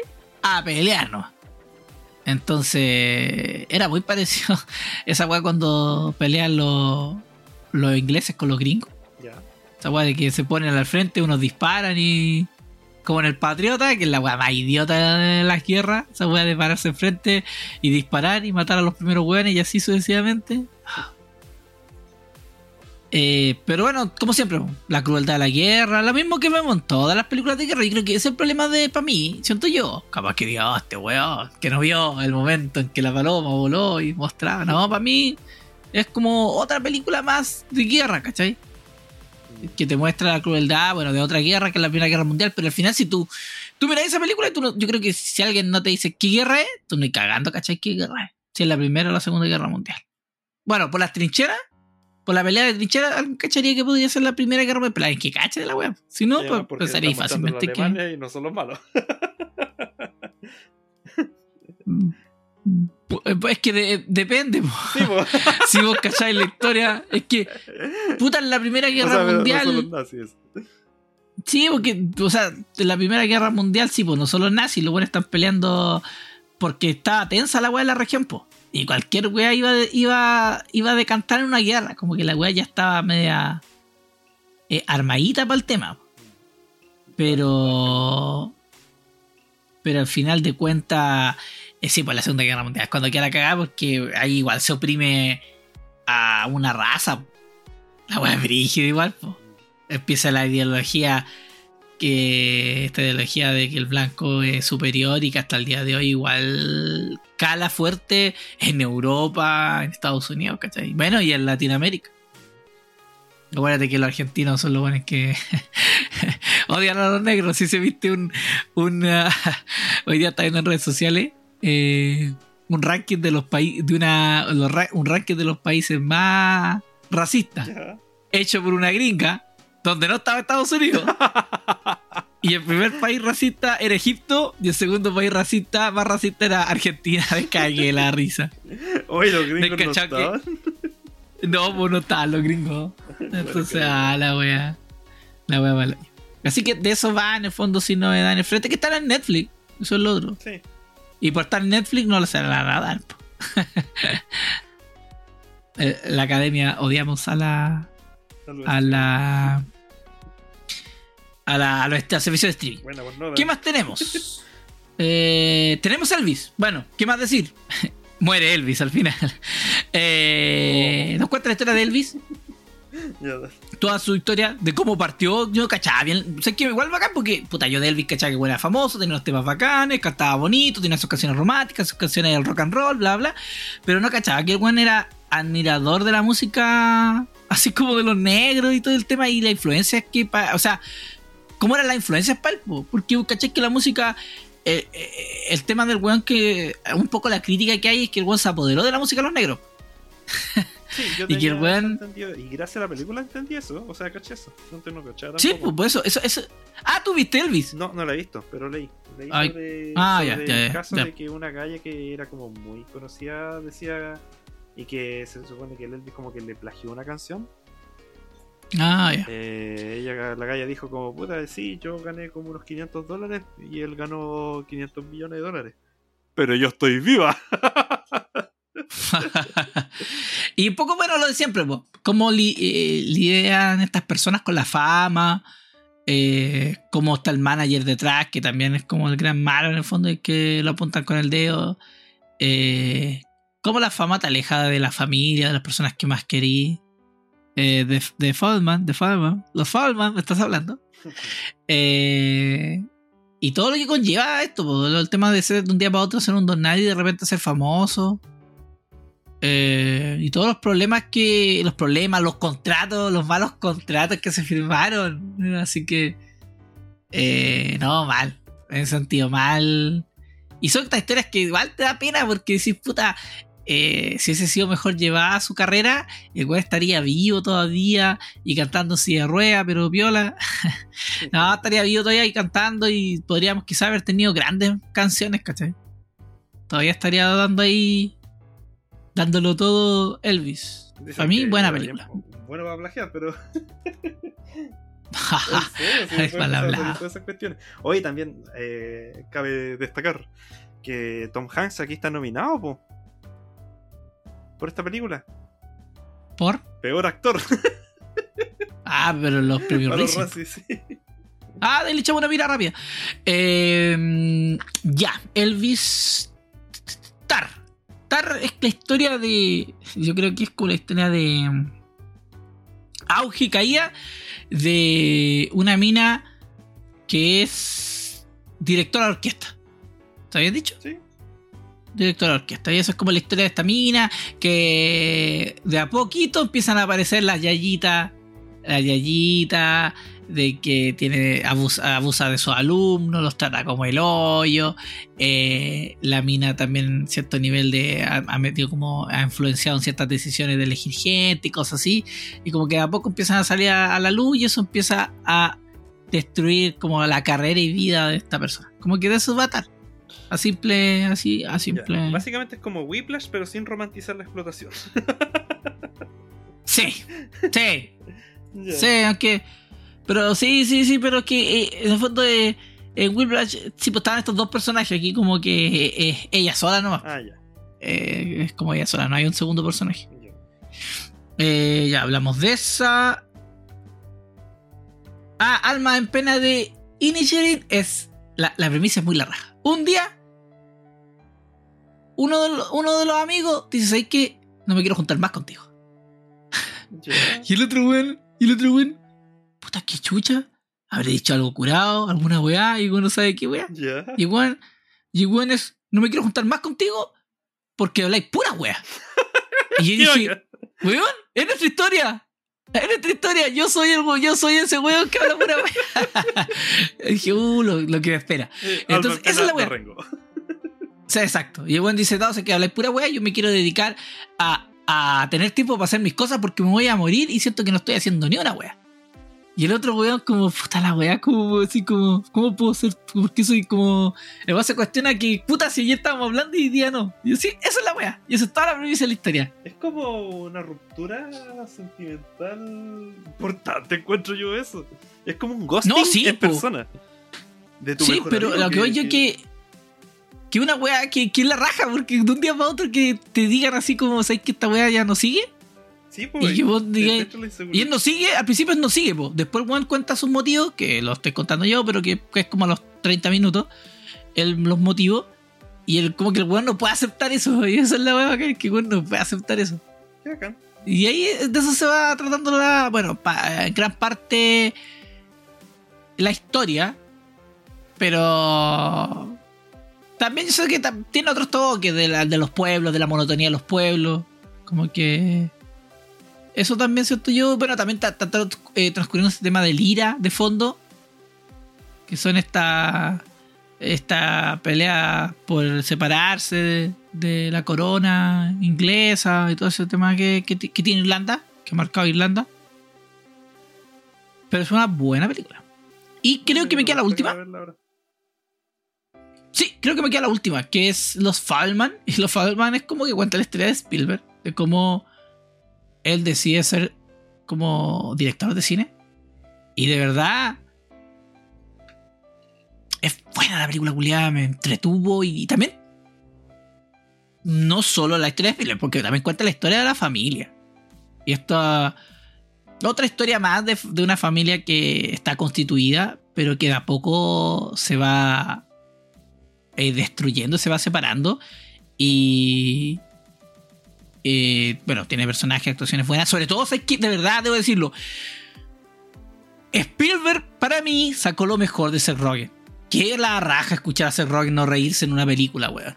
a pelear nomás. Entonces, era muy parecido esa weá cuando pelean los, los ingleses con los gringos.
Ya.
Esa weá de que se ponen al frente, unos disparan y. Como en el Patriota, que es la weá más idiota de las guerras. Esa weá de pararse enfrente y disparar y matar a los primeros weones y así sucesivamente. Eh, pero bueno, como siempre, la crueldad de la guerra, lo mismo que vemos en todas las películas de guerra. Y creo que ese es el problema de, para mí, siento yo. Capaz que diga, "Oh, este weón, que no vio el momento en que la paloma voló y mostraba. No, para mí es como otra película más de guerra, ¿cachai? que te muestra la crueldad, bueno, de otra guerra que es la Primera Guerra Mundial, pero al final si tú, tú miras esa película y tú no- yo creo que si alguien no te dice qué guerra es, tú ni cagando, ¿cachai? ¿Qué guerra es? Si es la Primera o la Segunda Guerra Mundial. Bueno, por las trincheras, por la pelea de trincheras, alguien cacharía que podría ser la Primera Guerra Mundial, pero alguien que cache de la web. Si no,
Ya,
pues pensaría
los
fácilmente que...
Y no son los malos.
Pues es que de- depende, po.
Sí, po.
si vos cacháis la historia, es que, puta, en la Primera
O
Guerra
sea, pero no
Mundial...
nazis.
Sí, porque, o sea, en la Primera Guerra Mundial, sí, pues no solo nazis, los buenos están peleando porque estaba tensa la weá de la región, pues. Y cualquier weá iba, iba, iba a decantar en una guerra, como que la weá ya estaba media eh, armadita para el tema. Pero. Pero al final de cuentas, eh, sí, pues la Segunda Guerra Mundial cuando queda la cagada, porque ahí igual se oprime a una raza. La weá es brígida igual, empieza la ideología que esta ideología de que el blanco es superior y que hasta el día de hoy igual cala fuerte en Europa, en Estados Unidos, ¿cachai? Bueno, y en Latinoamérica. Acuérdate que los argentinos son los buenos que odian a los negros. Si se viste un. un hoy día está viendo en redes sociales eh, un ranking de los países. de una. los un ranking de los países más racistas. Hecho por una gringa. Donde no estaba Estados Unidos. Y el primer país racista era Egipto. Y el segundo país racista, más racista era Argentina. Me cagué la risa.
Oye, los gringos no
que-. No, pues no estaban los gringos. Entonces, ah, la wea. La wea mala. Así que de eso va en el fondo sin novedad en el frente, que están en Netflix. Eso es lo otro.
Sí.
Y por estar en Netflix no le sale nada a dar. Eh, la academia odiamos a la. a la. a la. a los est- servicios de streaming.
Bueno, pues no,
¿Qué más tenemos? Eh, tenemos Elvis. Bueno, ¿qué más decir? Muere Elvis al final. Eh, Nos cuenta la historia de Elvis. Toda su historia de cómo partió. Yo cachaba bien. O sea, que igual bacán porque, puta, yo de Elvis cachaba que era famoso, tenía unos temas bacanes, cantaba bonito, tenía sus canciones románticas, sus canciones del rock and roll, bla, bla. Pero no cachaba que el buen era admirador de la música, así como de los negros y todo el tema y la influencia que. pa- o sea, ¿cómo eran las influencias para? Porque cachai que la música. eh, eh, el tema del weón que. Un poco la crítica que hay es que el weón se apoderó de la música de los negros.
Sí, yo
Y que
tenía
el weón-
eso entendido, Y gracias a la película entendí eso. O sea, caché eso. No tengo cachado
Sí, pues por eso, eso, eso. Ah, tú viste Elvis.
No, no la he visto, pero leí. Leí
Ay.
sobre,
Ah,
sobre
ya, ya,
el
ya,
caso de que una calle que era como muy conocida decía y que se supone que el Elvis como que le plagió una canción.
Ah, ya.
Eh, ella, la calle dijo como, puta, sí, yo gané como unos 500 dólares y él ganó 500 millones de dólares. Pero yo estoy viva.
y un poco bueno lo de siempre, po. cómo li- eh, lidian estas personas con la fama, eh, cómo está el manager detrás, que también es como el gran malo en el fondo, y que lo apuntan con el dedo, eh, cómo la fama te aleja de la familia, de las personas que más querí, eh, de, de Feldman, de Feldman, los Feldman, ¿me estás hablando? Eh, y todo lo que conlleva esto, po, el tema de ser de un día para otro ser un don nadie y de repente ser famoso. Eh, y todos los problemas que. Los problemas, los contratos, los malos contratos que se firmaron. Así que. eh, no, mal. En sentido, mal. Y son estas historias que igual te da pena porque decís, puta. eh, si hubiese sido mejor llevada su carrera, el estaría vivo todavía y cantando en silla de rueda, pero viola. no, estaría vivo todavía y cantando y podríamos quizá haber tenido grandes canciones, ¿cachai? Todavía estaría dando ahí dándolo todo Elvis. Para mí, buena película.
Bueno para plagiar, pero.
Es
cuestiones. Hoy también eh, cabe destacar que Tom Hanks aquí está nominado po, por esta película.
¿Por?
Peor actor.
Ah, pero los premios
Para los
Razzie.
Razzie, sí.
Ah, le echamos una mira rápida. Eh, ya, Elvis. Tar. Es la historia de. Yo creo que es como la historia de. Auge y caída de una mina que es directora de orquesta. ¿Te habías dicho?
Sí.
director de orquesta. Y eso es como la historia de esta mina, que de a poquito empiezan a aparecer las yayitas, las yayitas, de que tiene abusa, abusa de sus alumnos, los trata como el hoyo. eh, la mina también cierto nivel de ha, ha metido como ha influenciado en ciertas decisiones de elegir gente y cosas así. Y como que de a poco empiezan a salir a, a la luz y eso empieza a destruir como la carrera y vida de esta persona. Como que de eso va a estar. A simple, así, a
Ya,
simple.
Básicamente es como Whiplash, pero sin romantizar la explotación.
Sí, sí, Sí, aunque. Pero sí, sí, sí, pero que eh, en el fondo de. En Whiplash, sí, pues estaban estos dos personajes aquí, como que eh, es ella sola nomás.
Ah, ya.
Eh, es como ella sola, no hay un segundo personaje.
ya.
Eh, ya hablamos de esa. Ah, Alma en pena de Inisherin es. La, la premisa es muy larga. Un día, uno de, los- uno de los amigos dice: ¿Sabes qué? No me quiero juntar más contigo. Y el otro weón, y el otro weón, puta que chucha. Habré dicho algo curado, alguna weá, y weón no sabe qué weá.
Ya.
Y weón, y weón es, no me quiero juntar más contigo porque habláis pura weá. Y yo
Qué
dije, weón, es nuestra historia. Es nuestra historia. Yo soy el yo soy ese weón que habla pura weá. Dije, uh, lo, lo que me espera.
Eh,
Entonces, esa es la
Rengo.
O sea, exacto. Y el weón dice, no, sé que habláis pura weá, yo me quiero dedicar a, a tener tiempo para hacer mis cosas porque me voy a morir y siento que no estoy haciendo ni una weá. Y el otro weón como, puta la weá, como así como, ¿cómo puedo ser? Porque soy como... El weón se cuestiona que, puta, si ayer estábamos hablando y hoy día no. Y yo, sí, esa es la weá. Y eso es toda la premisa de la historia.
Es como una ruptura sentimental importante, encuentro yo eso. Es como un ghosting
No, sí,
en
po.
persona. De tu
Sí, pero lo que voy yo que... Que una weá que, que es la raja, porque de un día para otro que te digan así como, ¿sabes que esta weá ya no sigue?
Sí, pues.
y que vos digáis-
Y
él no sigue, al principio él no sigue, po. después el weón cuenta sus motivos, que los estoy contando yo, pero que, que es como a los 30 minutos, él, los motivos, y él como que el weón no puede aceptar eso, y esa es la weá que que el weón no puede aceptar eso.
Qué bacán.
Y ahí de eso se va tratando la, bueno, pa- en gran parte la historia, pero también yo sé que tiene otros toques de, la- de los pueblos, de la monotonía de los pueblos, como que eso también siento yo, bueno, también está, eh, transcurriendo ese tema del ira de fondo, que son esta esta pelea por separarse de, de la corona inglesa y todo ese tema que, que que tiene Irlanda, que ha marcado Irlanda. Pero es una buena película. Y creo que me queda la última. Sí, creo que me queda la última, que es Los Fallman. Y Los Fallman es como que cuenta la historia de Spielberg, de cómo él decide ser como director de cine. Y de verdad, es buena la película culiada, me entretuvo y, también no solo la historia de Spielberg, porque también cuenta la historia de la familia. Y esta otra historia más de, de una familia que está constituida, pero que de a poco se va eh, destruyendo, se va separando. Y. eh, bueno, tiene personajes, actuaciones buenas. Sobre todo, ¿sabes qué? de verdad, debo decirlo. Spielberg, para mí, sacó lo mejor de Seth Rogen. Que la raja escuchar a Seth Rogen no reírse en una película, weón.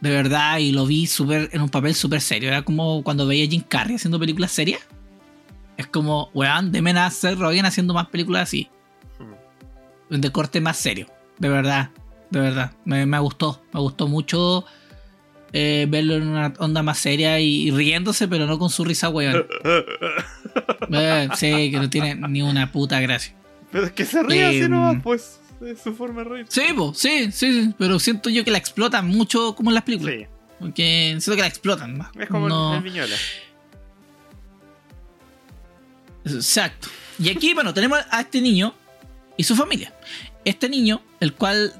De verdad, y lo vi súper en un papel súper serio. Era como cuando veía a Jim Carrey haciendo películas serias. Es como, weón, deme a Seth Rogen haciendo más películas así. De corte más serio. De verdad, de verdad. Me, me gustó. Me gustó mucho eh, verlo en una onda más seria y, y riéndose, pero no con su risa, weón. Eh, sí, que no tiene ni una puta gracia.
Pero es que se ríe así
Em,
nomás, pues. Es su forma de reír.
Sí, po, sí, sí, sí, pero siento yo que la explotan mucho como en las películas.
Sí.
Porque siento que la explotan más.
Es como el-
No-
el Viñola.
Exacto. Y aquí, bueno, tenemos a este niño y su familia. Este niño, el cual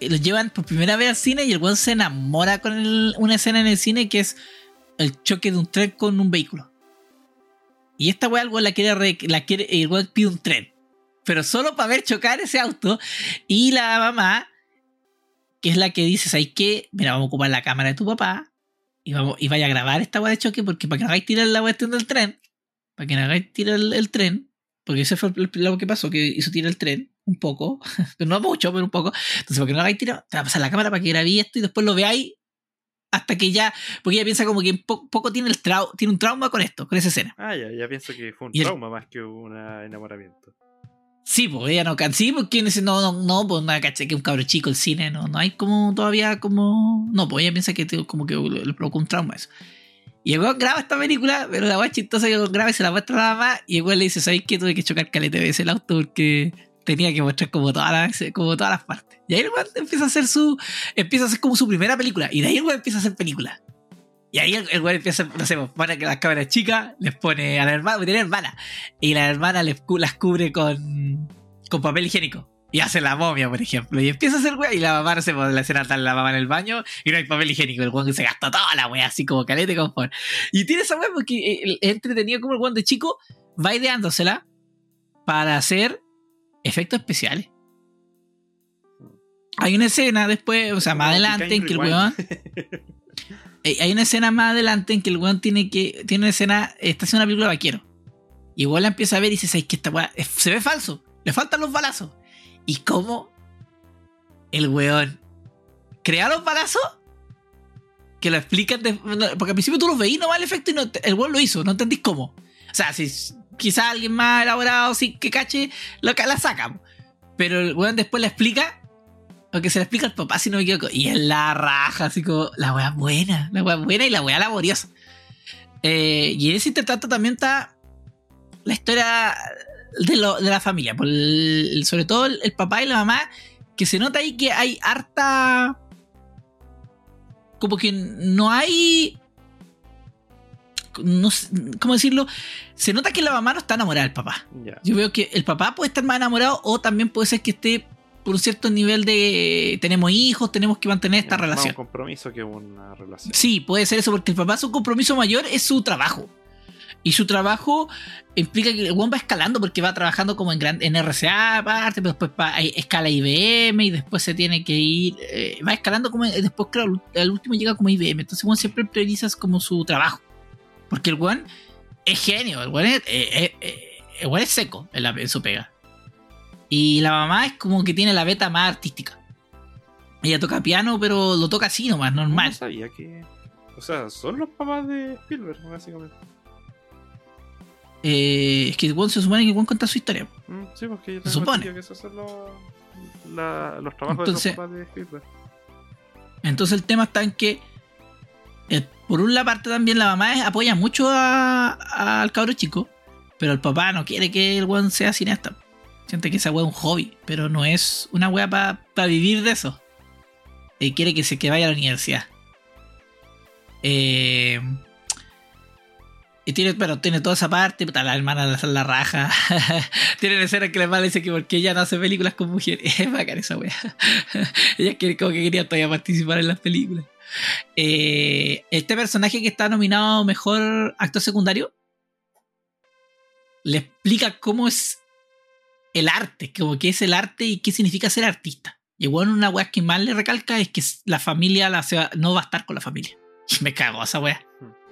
lo llevan por primera vez al cine y el weón se enamora con una escena en el cine que es el choque de un tren con un vehículo. Y esta weá el la quiere, re- la quiere, el pide un tren. Pero solo para ver chocar ese auto. Y la mamá, que es la que dice, ¿sabes qué? Mira, vamos a ocupar la cámara de tu papá. Y, vamos, y vaya a grabar esta weá de choque porque para que no hagáis tirar la cuestión del tren para que no hagáis tirar el, el tren, porque ese fue lo que pasó, que hizo tirar el tren un poco, no mucho, pero un poco. Entonces, para que no hagáis tirar, te va a pasar la cámara para que grabéis esto y después lo veáis hasta que ya, porque ella piensa como que po- poco tiene, el trau- tiene un trauma con esto, con esa escena.
Ah, ya, ya pienso que fue un
Y el-
trauma más que un enamoramiento.
Sí, pues ella no sí, porque dice, no, no, no, pues nada, caché que un cabro chico el cine, no, no hay como todavía como. No, pues ella piensa que como que le, provocó un trauma eso. Y el weón graba esta película, pero la weá chistosa que graba y se la muestra a la mamá, y el weón le dice, ¿sabes qué? Tuve que chocar calete veces el auto porque tenía que mostrar como todas las, como todas las partes. Y ahí el empieza a hacer su. empieza a hacer como su primera película. Y de ahí el empieza a hacer película. Y ahí el, weón empieza, no sé, pues, pone que las cámaras chicas, les pone a la hermana, tiene hermana. Y la hermana les las cubre con, con papel higiénico. Y hace la momia, por ejemplo. Y empieza a hacer weá. Y la mamá, no sé, pues, la escena tal la mamá en el baño. Y no hay papel higiénico. El weón se gasta toda la weá, así como calete, como por. Y tiene esa weá porque eh, el- es entretenido como el weón de chico va ideándosela para hacer efectos especiales. Hay una escena después, o sea, más
Como
adelante, en que el weón. Eh, Hay una escena más adelante en que el weón tiene que. Tiene una escena. Está haciendo una película de vaquero. Y igual la empieza a ver y dice: ¿Sabes que esta weá se ve falso? Le faltan los balazos. ¿Y cómo el weón crea los balazos? Que lo explican. de- porque al principio tú los veís nomás el efecto y no, el weón lo hizo, no entendís cómo. O sea, si quizás alguien más elaborado, sí que cache, lo que la saca. Pero el weón después le explica. Lo que se le explica al papá, si no me equivoco. Y es la raja, así como la weá buena. La weá buena y la weá laboriosa. Eh, y en ese intertanto también está la historia de, lo- de la familia. por sobre todo el, el papá y la mamá. Que se nota ahí que hay harta. Como que no hay. No ¿Cómo decirlo? Se nota que la mamá no está enamorada del papá. Yo veo que el papá puede estar más enamorado o también puede ser que esté por un cierto nivel de tenemos hijos, tenemos que mantener esta
Más
relación.
un compromiso que una relación.
Sí, puede ser eso porque el papá su compromiso mayor es su trabajo. Y su trabajo implica que el weón va escalando porque va trabajando como en, gran, en RCA aparte, pero después va, escala IBM y después se tiene que ir, eh, va escalando como, después claro, al último llega como IBM. Entonces weón siempre prioriza como su trabajo. Porque el weón es genio, el weón es, eh, eh, eh, el weón es seco en, la- en su pega. Y la mamá es como que tiene la beta más artística. Ella toca piano, pero lo toca así nomás, normal.
No sabía que. O sea, son los papás de Spielberg, básicamente.
Eh, es que Won se supone que Won cuenta su historia.
Mm, sí, porque yo
Se supone.
que esos son los, la- los trabajos
Entonces-
de los papás de Spielberg.
Entonces el tema está en que, por una parte también la mamá apoya mucho a- al cabro chico, pero el papá no quiere que el weón sea cineasta. Siente que esa weá es un hobby, pero no es una weá para vivir de eso. Y quiere que se que vaya a la universidad. Eh, y tiene, pero tiene toda esa parte, puta, la hermana la, la raja. tiene escena que la hermana dice que porque ella no hace películas con mujeres. Es bacán esa wea. ella quiere, como que quería todavía participar en las películas. Eh, este personaje que está nominado mejor actor secundario le explica cómo es el arte, como qué es el arte y qué significa ser artista. Y bueno, una wea que más le recalca es que la familia no va a estar con la familia. Y me cago esa wea.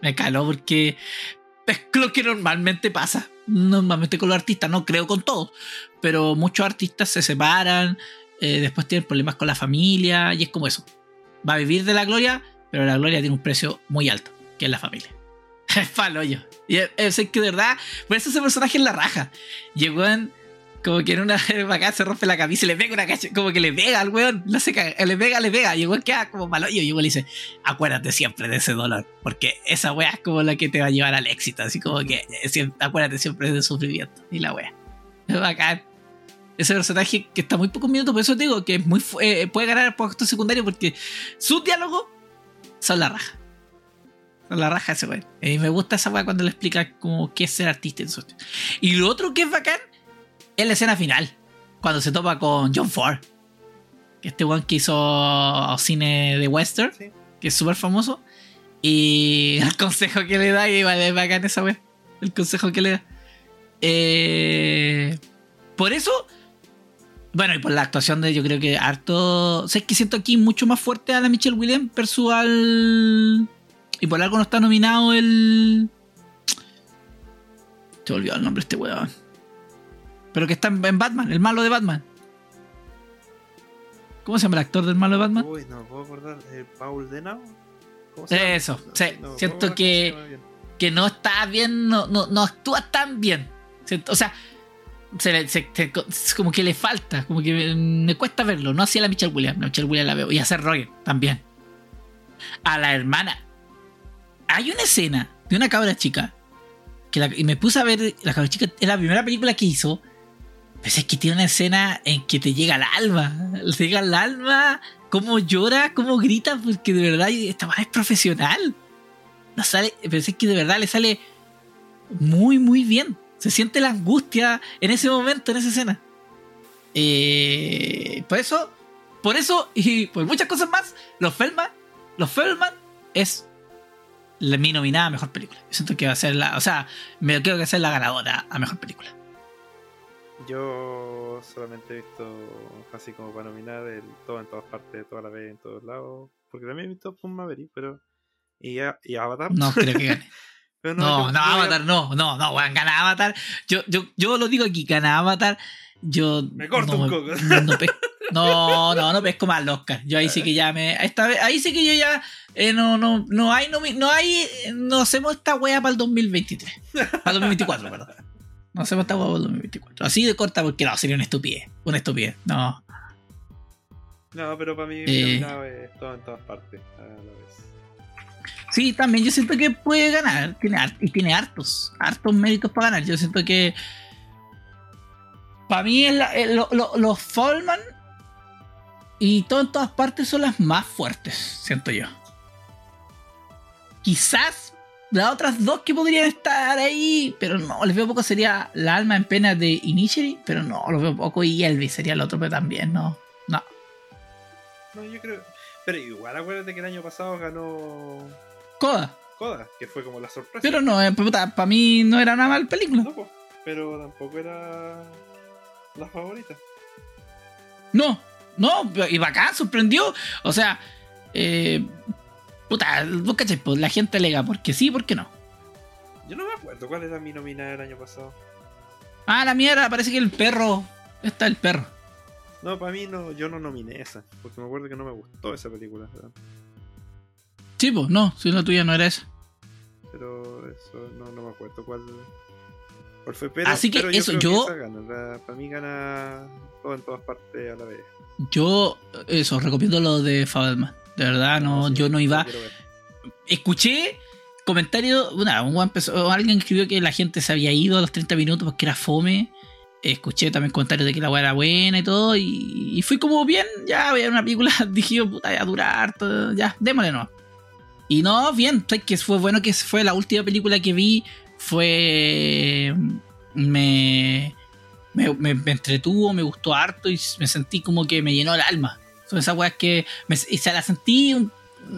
Me caló porque es lo que normalmente pasa. Normalmente con los artistas, no creo con todos, pero muchos artistas se separan, eh, después tienen problemas con la familia y es como eso. Va a vivir de la gloria, pero la gloria tiene un precio muy alto, que es la familia. Es palo yo. Y es, que de verdad, por eso ese personaje es la raja. Llegó en. Como que en una acá se rompe la camisa y le pega una cacha, como que le pega al weón, lo hace cagar, le pega, le pega, el weón queda como malo y weón le dice, acuérdate siempre de ese dolor, porque esa weá es como la que te va a llevar al éxito, así como que eh, acuérdate siempre del sufrimiento, y la weá. Es bacán. Ese personaje que está muy pocos minutos, por eso te digo que es muy fu- eh, puede ganar por actor secundario porque sus diálogos son la raja. Son la raja ese weón. Y me gusta esa weá cuando le explica como qué es ser artista. en su- Y lo otro que es bacán es la escena final. Cuando se topa con John Ford. Que este weón que hizo cine de western.
Sí.
Que es súper famoso. Y el consejo que le da, y igual es bacán esa weá. El consejo que le da. Eh, por eso. Bueno, y por la actuación de yo creo que harto. O sea, es que siento aquí mucho más fuerte a la Michelle Williams versus al. Y por algo no está nominado el. Te olvidó el nombre de este weón. Pero que está en Batman, el malo de Batman. ¿Cómo se llama el actor del malo de Batman?
Uy, no me puedo acordar. Eh, ¿Paul Denau?
Eso, sí,
No
siento que- que no está bien, no, no, no actúa tan bien. O sea, se se- se- como que le falta, como que me, cuesta verlo. No hacía la Michelle Williams, la Michelle Williams la veo. Y hacer Roger también. A la hermana. Hay una escena de una cabra chica. Que la- y me puse a ver, la cabra chica es la primera película que hizo. Pues es que tiene una escena en que te llega al alma. Te llega al alma. Cómo llora, cómo grita, porque de verdad esta madre es profesional no sale, pero que de verdad le sale muy, muy bien. Se siente la angustia en ese momento, en esa escena. Eh, por eso, por eso y por muchas cosas más, los Feldman, los Feldman es la, mi nominada a mejor película. Yo siento que va a ser la, o sea, me creo que va a ser la ganadora a mejor película.
Yo solamente he visto así como para nominar el todo en todas partes, toda la vez, en todos lados. Porque también he visto Pum Maverick, pero. Y, a- y Avatar.
No creo que gane. No, no,
a-
Avatar, no, no, no, weón, gana Avatar. Yo, yo, yo lo digo aquí, gana Avatar. yo.
Me corto
no,
un coco.
No, no, no, no, no pesco más al Oscar. Yo ahí sí que ya me. Esta vez, ahí sí que yo ya. eh, no, no, no hay, no, no hay. No hacemos esta wea para el 2023. Para el 2024, perdón. No hacemos esta wea para el 2024. Así de corta porque no, sería una estupidez. Una estupidez. No.
No, pero para mí
Eh.
es todo en todas partes a la vez.
Sí, también yo siento que puede ganar. Tiene y tiene hartos, hartos méritos para ganar. Yo siento que. Para mí, la- eh, lo- lo- los Fallman y todo en todas partes son las más fuertes, siento yo. Quizás las otras dos que podrían estar ahí, pero no, les veo poco. Sería La alma en pena de Initiary, pero no, los veo poco. Y Elvis sería el otro, pero también no. No.
No, yo creo. Pero igual acuérdate que el año pasado ganó
Coda.
Coda, que fue como la sorpresa.
Pero no, para mí no era una mala película.
No, po, pero tampoco era la favorita.
No, no, y bacán, sorprendió. O sea, eh, puta, vos cachai, pues la gente alega porque sí, porque no.
Yo no me acuerdo cuál era mi nominada el año pasado.
Ah, la mierda, parece que el perro. Está el perro.
No, para mí no, yo no nominé esa, porque me acuerdo que no me gustó esa película. ¿verdad?
Sí, pues, no, si la tuya no era esa.
Pero eso no, no me acuerdo cuál, cuál fue. Pero,
Así que
pero
eso, yo-
esa gana, la- para mí gana todo en todas partes a la vez.
Yo, eso, recomiendo lo de Fabelman. De verdad, no,
Sí,
yo no iba. Escuché comentarios. Una, un empezó- alguien escribió que la gente se había ido a los 30 minutos porque era fome. Escuché también comentarios de que la weá era buena y todo. Y, y fui como bien, ya voy a ver una película. Dije, puta, voy a durar. todo, ya, démosle no. Y no, bien, que fue bueno que fue la última película que vi. Fue. Me. Me, me- me entretuvo, me gustó harto y me sentí como que me llenó el alma. Son esas weas que. Me, y se la sentí.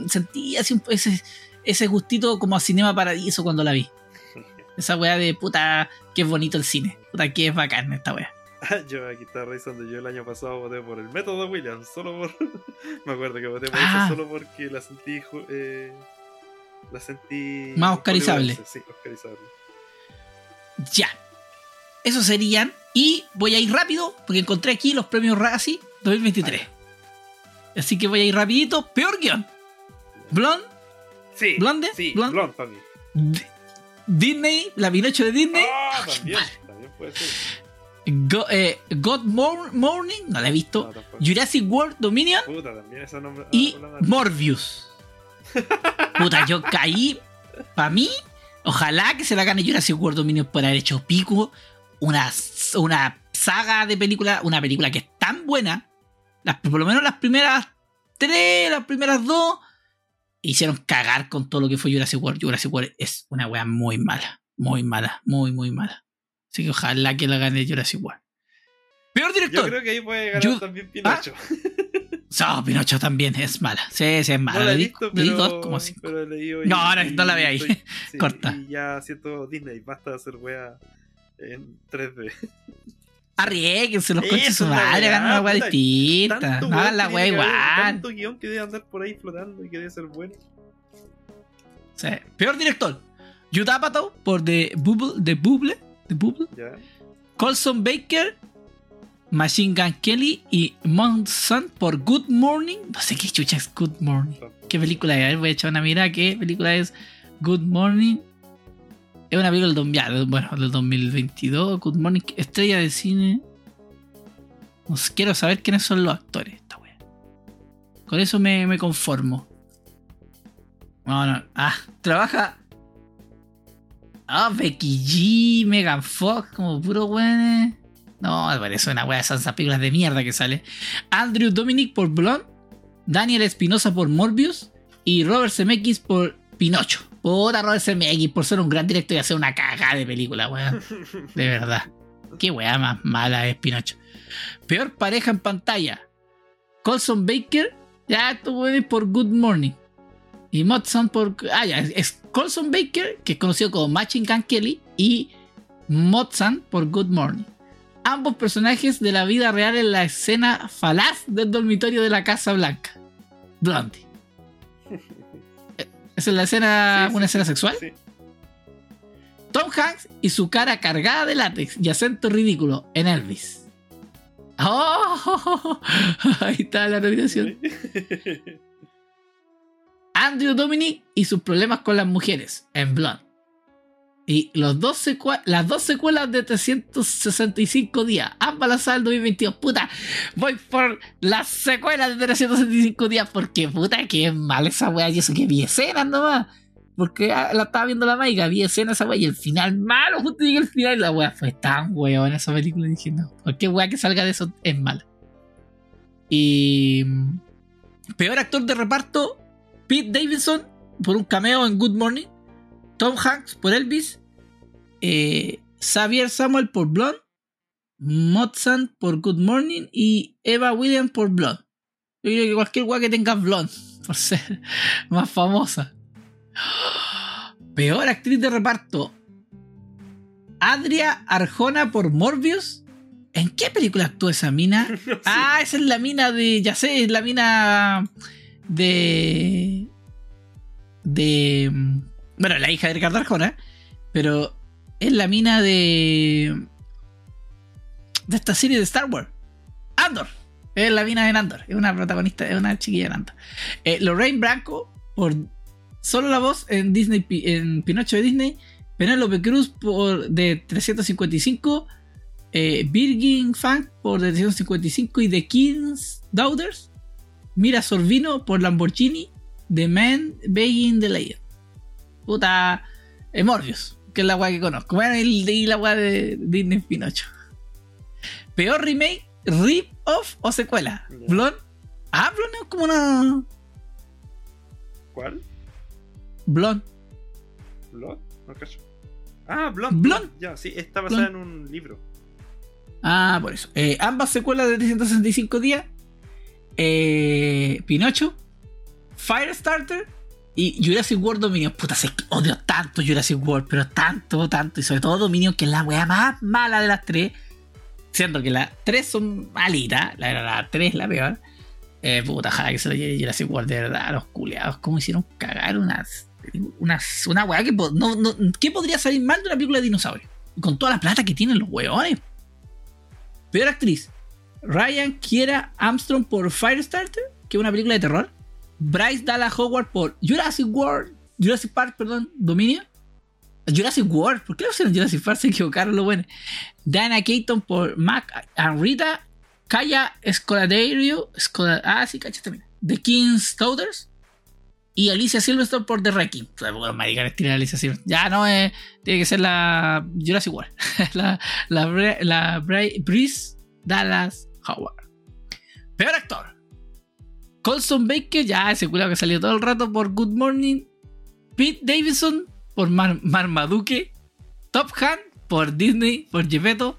sentí así un, ese, ese gustito como a Cinema Paradiso cuando la vi. Esa wea de puta, qué bonito el cine. Puta, qué bacán esta wea.
yo aquí estaba revisando, yo el año pasado voté por el método Williams, solo por... me acuerdo que voté por
Ah.
eso solo porque la sentí... Eh, la sentí...
Más oscarizable.
Sí, oscarizable.
Ya. Esos serían. Y voy a ir rápido porque encontré aquí los premios Razzie 2023. Así que voy a ir rapidito. Peor guion. Blonde,
Sí,
¿Blonde?
Sí,
¿Blonde?
Blonde.
D- Disney, la Pinocho de Disney.
Ah, también, también puede ser.
Eh, God Mor- Morning, no la he visto.
No.
Jurassic World Dominion
Puta, también nombre...
y. Morbius. Puta, yo caí. Para mí, ojalá que se la gane Jurassic World Dominion por haber hecho pico. Una, una saga de película, una película que es tan buena. Las, por lo menos las primeras tres, las primeras dos, hicieron cagar con todo lo que fue Jurassic World. Jurassic World es una wea muy mala. Muy mala, muy, muy mala. Así que ojalá que la gane Jurassic World. Peor
Yo
director.
creo que ahí puede ganar
Yo-
también Pinocho.
No, Pinocho también es mala. Sí, sí, es mala.
no la he visto, pero,
dos como cinco.
pero he leído
No, no, no la veáis.
estoy- sí,
Corta.
Y ya siento Disney, basta de hacer wea en 3D.
Arriesguense los coches su madre, hagan una
puta,
distinta. No la
haber,
igual.
Tanto guion que debe andar por ahí flotando y que debe ser bueno.
Sí. Peor director. Yutapato por The Bubble, The Bubble, The Bubble. Colson Baker, Machine Gun Kelly y Monson por Good Morning. No sé qué chucha es Good Morning. ¿Qué película es? A ver, voy a echar una mirada. ¿Qué película es Good Morning? Es una película del, ya, bueno, del 2022. Good Morning, estrella de cine. No sé, quiero saber quiénes son los actores. Esta wea. Con eso me, me conformo. No, no. Ah, trabaja. Ah, Becky G, Megan Fox, como puro weón. No, parece una wea de esas películas de mierda que sale. Andrew Dominic por Blonde. Daniel Espinosa por Morbius y Robert Zemeckis por Pinocho. Puta Robert Zemeckis por ser un gran director y hacer una cagada de película, weón. De verdad. Qué weá más mala es Pinocho. Peor pareja en pantalla. Colson Baker, ya estuvo por Good Morning. Y Motson por. Ah, ya, es Colson Baker, que es conocido como Machine Gun Kelly, y Motson por Good Morning. Ambos personajes de la vida real en la escena falaz del dormitorio de la Casa Blanca. Blondie. ¿Esa es la escena,
Sí, sí,
una escena sexual?
Sí.
Tom Hanks y su cara cargada de látex y acento ridículo en Elvis. ¡Oh! Ahí está la nominación. Andrew Dominic y sus problemas con las mujeres en Blood. Y las dos secuelas de 365 días, ambas lanzadas en 2022. Puta, voy por las secuelas de 365 días porque puta que es mal esa wea. Y eso que vi escenas nomás. Porque ah, la estaba viendo la maiga, vi escenas esa wea y el final malo, justo llegué al final y la wea fue tan weón esa película. Y dije, no, cualquier wea que salga de eso es mala. Y. mm, Peor actor de reparto: Pete Davidson por un cameo en Good Morning. Tom Hanks por Elvis. eh, Xavier Samuel por Blonde. Mozart por Good Morning. Y Eva Williams por Blonde. Yo creo que cualquier weá que tenga Blonde, por ser más famosa. Peor actriz de reparto. Adria Arjona por Morbius. ¿En qué película actúa esa mina? Ah, esa es la mina de. Ya sé, es la mina de. De. Bueno, la hija de Ricardo Arjona. Pero es la mina de. De esta serie de Star Wars. Andor. Es la mina de Andor. Es una protagonista, es una chiquilla de Andor. Eh, Lorraine Branco por solo la voz en Disney en Pinocho de Disney. Penélope Cruz por de 355. Eh, Virgin Funk por de 355 y The King's Daughters. Mira Sorvino por Lamborghini. The Man Begging the Legend. Puta. eh, Morbius, que es la weá que conozco. Bueno, y, la weá de Disney Pinocho. Peor remake, rip-off o secuela.
Ya.
Blonde. Ah, Blonde es como una.
¿Cuál?
Blonde.
¿Blood? No cacho. Ah, Blonde.
Blonde.
Ya, sí, está basada
Blonde.
en un libro.
Ah, por eso. Eh, ambas secuelas de 365 días. Eh, Pinocho. Firestarter. Y Jurassic World Dominion. Puta, que odio tanto Jurassic World. Pero tanto, tanto. Y sobre todo Dominion, que es la wea más mala de las tres. Siendo que las tres son malitas. La, la 3 es la peor. Eh, puta, ojalá que se lo lleve Jurassic World. De verdad, los culeados. ¿Cómo hicieron cagar unas. unas una wea que. No, ¿Qué podría salir mal de una película de dinosaurio? Y con toda la plata que tienen los weones. Peor actriz. Ryan Kiera Armstrong por Firestarter, que es una película de terror. Bryce Dallas Howard por Jurassic World. Jurassic Park, perdón, Dominio. Jurassic World, ¿por qué lo pusieron Jurassic Park? Se equivocaron lo bueno. Diana Keaton por Mac and Rita. Kaya Scoladerio. Scola- ah, sí, cachate, mira. The King's Daughters. Y Alicia Silverstone por The Wrecking. Los maricanes tiran a Alicia Silverstone. Ya no, eh, tiene que ser la Jurassic World. la, la, la Bri- Bryce Dallas Howard. Peor actor. Colson Baker, ya ese culo que salió todo el rato por Good Morning. Pete Davidson por Mar Marmaduke. Top Hand por Disney, por Gepetto.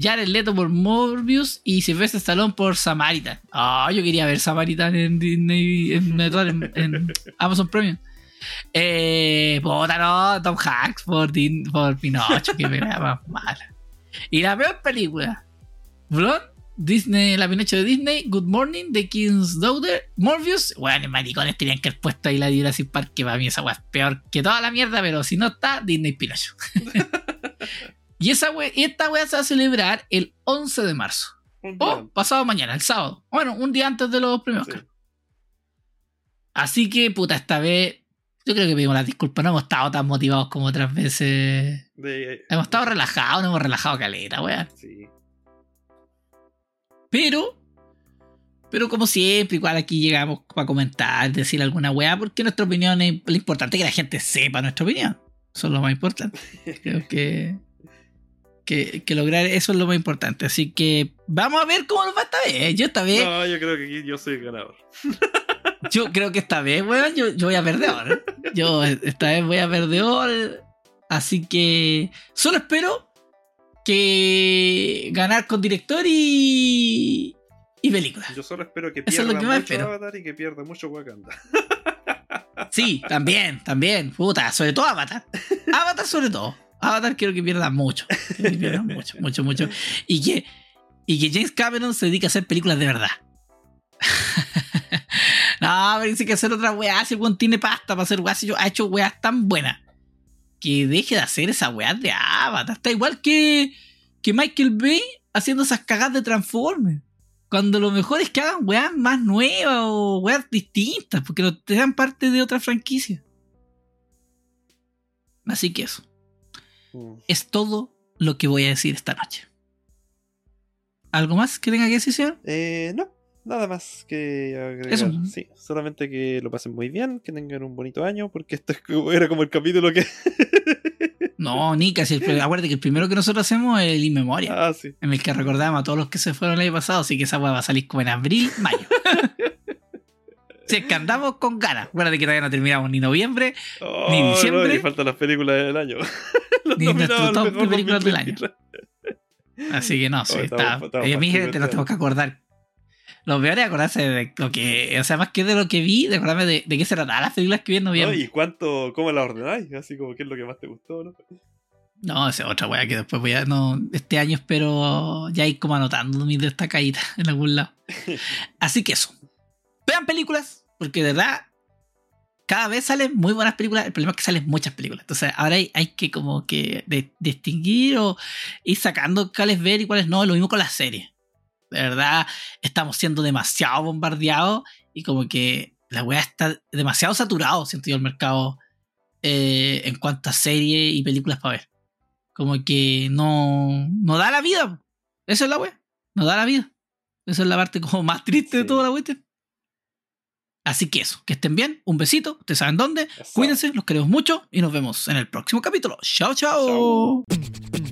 Jared Leto por Morbius y Sylvester Stallone por Samaritan. Ah, yo quería ver Samaritan en Disney, en, en- en Amazon Premium. Eh, puta no, Tom Hanks por, Din- por Pinocho, que me más mala. Y la peor película, Blonde, Disney, la Pinocho de Disney, Good Morning, The King's Daughter, Morbius. Bueno, maricones tenían que haber puesto ahí la de Jurassic Park, que para mí esa weá es peor que toda la mierda, pero si no está, Disney Pinocho. y esa we- y esta weá se va a celebrar el 11 de marzo. O pasado mañana, el sábado. Bueno, un día antes de los premios
Sí.
Así que, puta, esta vez yo creo que pedimos las disculpas. No hemos estado tan motivados como otras veces.
De-
Hemos estado relajados, no hemos relajado caleta, weón.
Sí.
Pero, pero como siempre, igual aquí llegamos para comentar, decir alguna weá, porque nuestra opinión es lo importante es que la gente sepa nuestra opinión. Eso es lo más importante. Creo que, que, que lograr eso es lo más importante. Así que vamos a ver cómo nos va esta vez. Yo esta vez,
No, yo creo que aquí yo soy el ganador.
yo creo que esta vez, weón, yo, yo voy a perder. Yo esta vez voy a perder. Así que solo espero que ganar con director y, y película.
Yo solo espero que
Eso es
pierda
lo que más
mucho
espero.
Avatar y que pierda mucho Wakanda.
Sí, también, también. Puta, sobre todo Avatar. Avatar sobre todo. Avatar quiero que pierda mucho. Que pierda mucho, mucho, mucho. Y que, y que James Cameron se dedique a hacer películas de verdad. no, pero dice que hacer otra weá. Si el tiene pasta para hacer weas, ha hecho weas tan buenas. Que deje de hacer esa weá de Avatar. Está igual que, que Michael Bay haciendo esas cagadas de Transformers. Cuando lo mejor es que hagan weas más nuevas o weas distintas, porque no te dan parte de otra franquicia. Así que eso.
Mm.
Es todo lo que voy a decir esta noche. ¿Algo más que tenga que decir, señor?
Eh, no, nada más que agregar.
Eso.
Sí, solamente que lo pasen muy bien, que tengan un bonito año, porque esto es como- era como el capítulo que.
No, ni casi. el- Acuérdate que el primero que nosotros hacemos es el In Memoria,
ah, sí.
en el que recordamos a todos los que se fueron el año pasado, así que esa va a salir como en abril, mayo. si es que andamos con ganas. Acuérdate que todavía no terminamos ni noviembre,
Oh,
Ni
no,
diciembre.
y faltan las películas del año.
Ni nuestro top de películas del
2023.
Así que no, sí,
Oh,
está.
estamos- estamos
eh, a mí te lo tengo que acordar. Lo peor es acordarse de lo que. O sea, más que de lo que vi, de acordarme de, de qué se trataban las películas que vi en
¿No?
noviembre.
¿Y cuánto, cómo la ordenáis? Así como qué es lo que más te gustó, ¿no?
No, esa es otra weá que después voy a. No, este año espero ya ir como anotando mis destacaditas en algún lado. Así que eso. Vean películas, porque de verdad. Cada vez salen muy buenas películas. El problema es que salen muchas películas. Entonces ahora hay, hay que como que de- distinguir o ir sacando cuáles ver y cuáles no. Lo mismo con las series. De verdad, estamos siendo demasiado bombardeados y como que la weá está demasiado saturado, siento yo, el mercado eh, en cuanto a series y películas para ver. Como que no, no da la vida. Eso es la weá. No da la vida. Esa es la parte como más triste de toda la cuestión. Así que eso, que estén bien, un besito, ustedes saben dónde,
Eso.
cuídense, los queremos mucho y nos vemos en el próximo capítulo. Chao, chao.
Chao.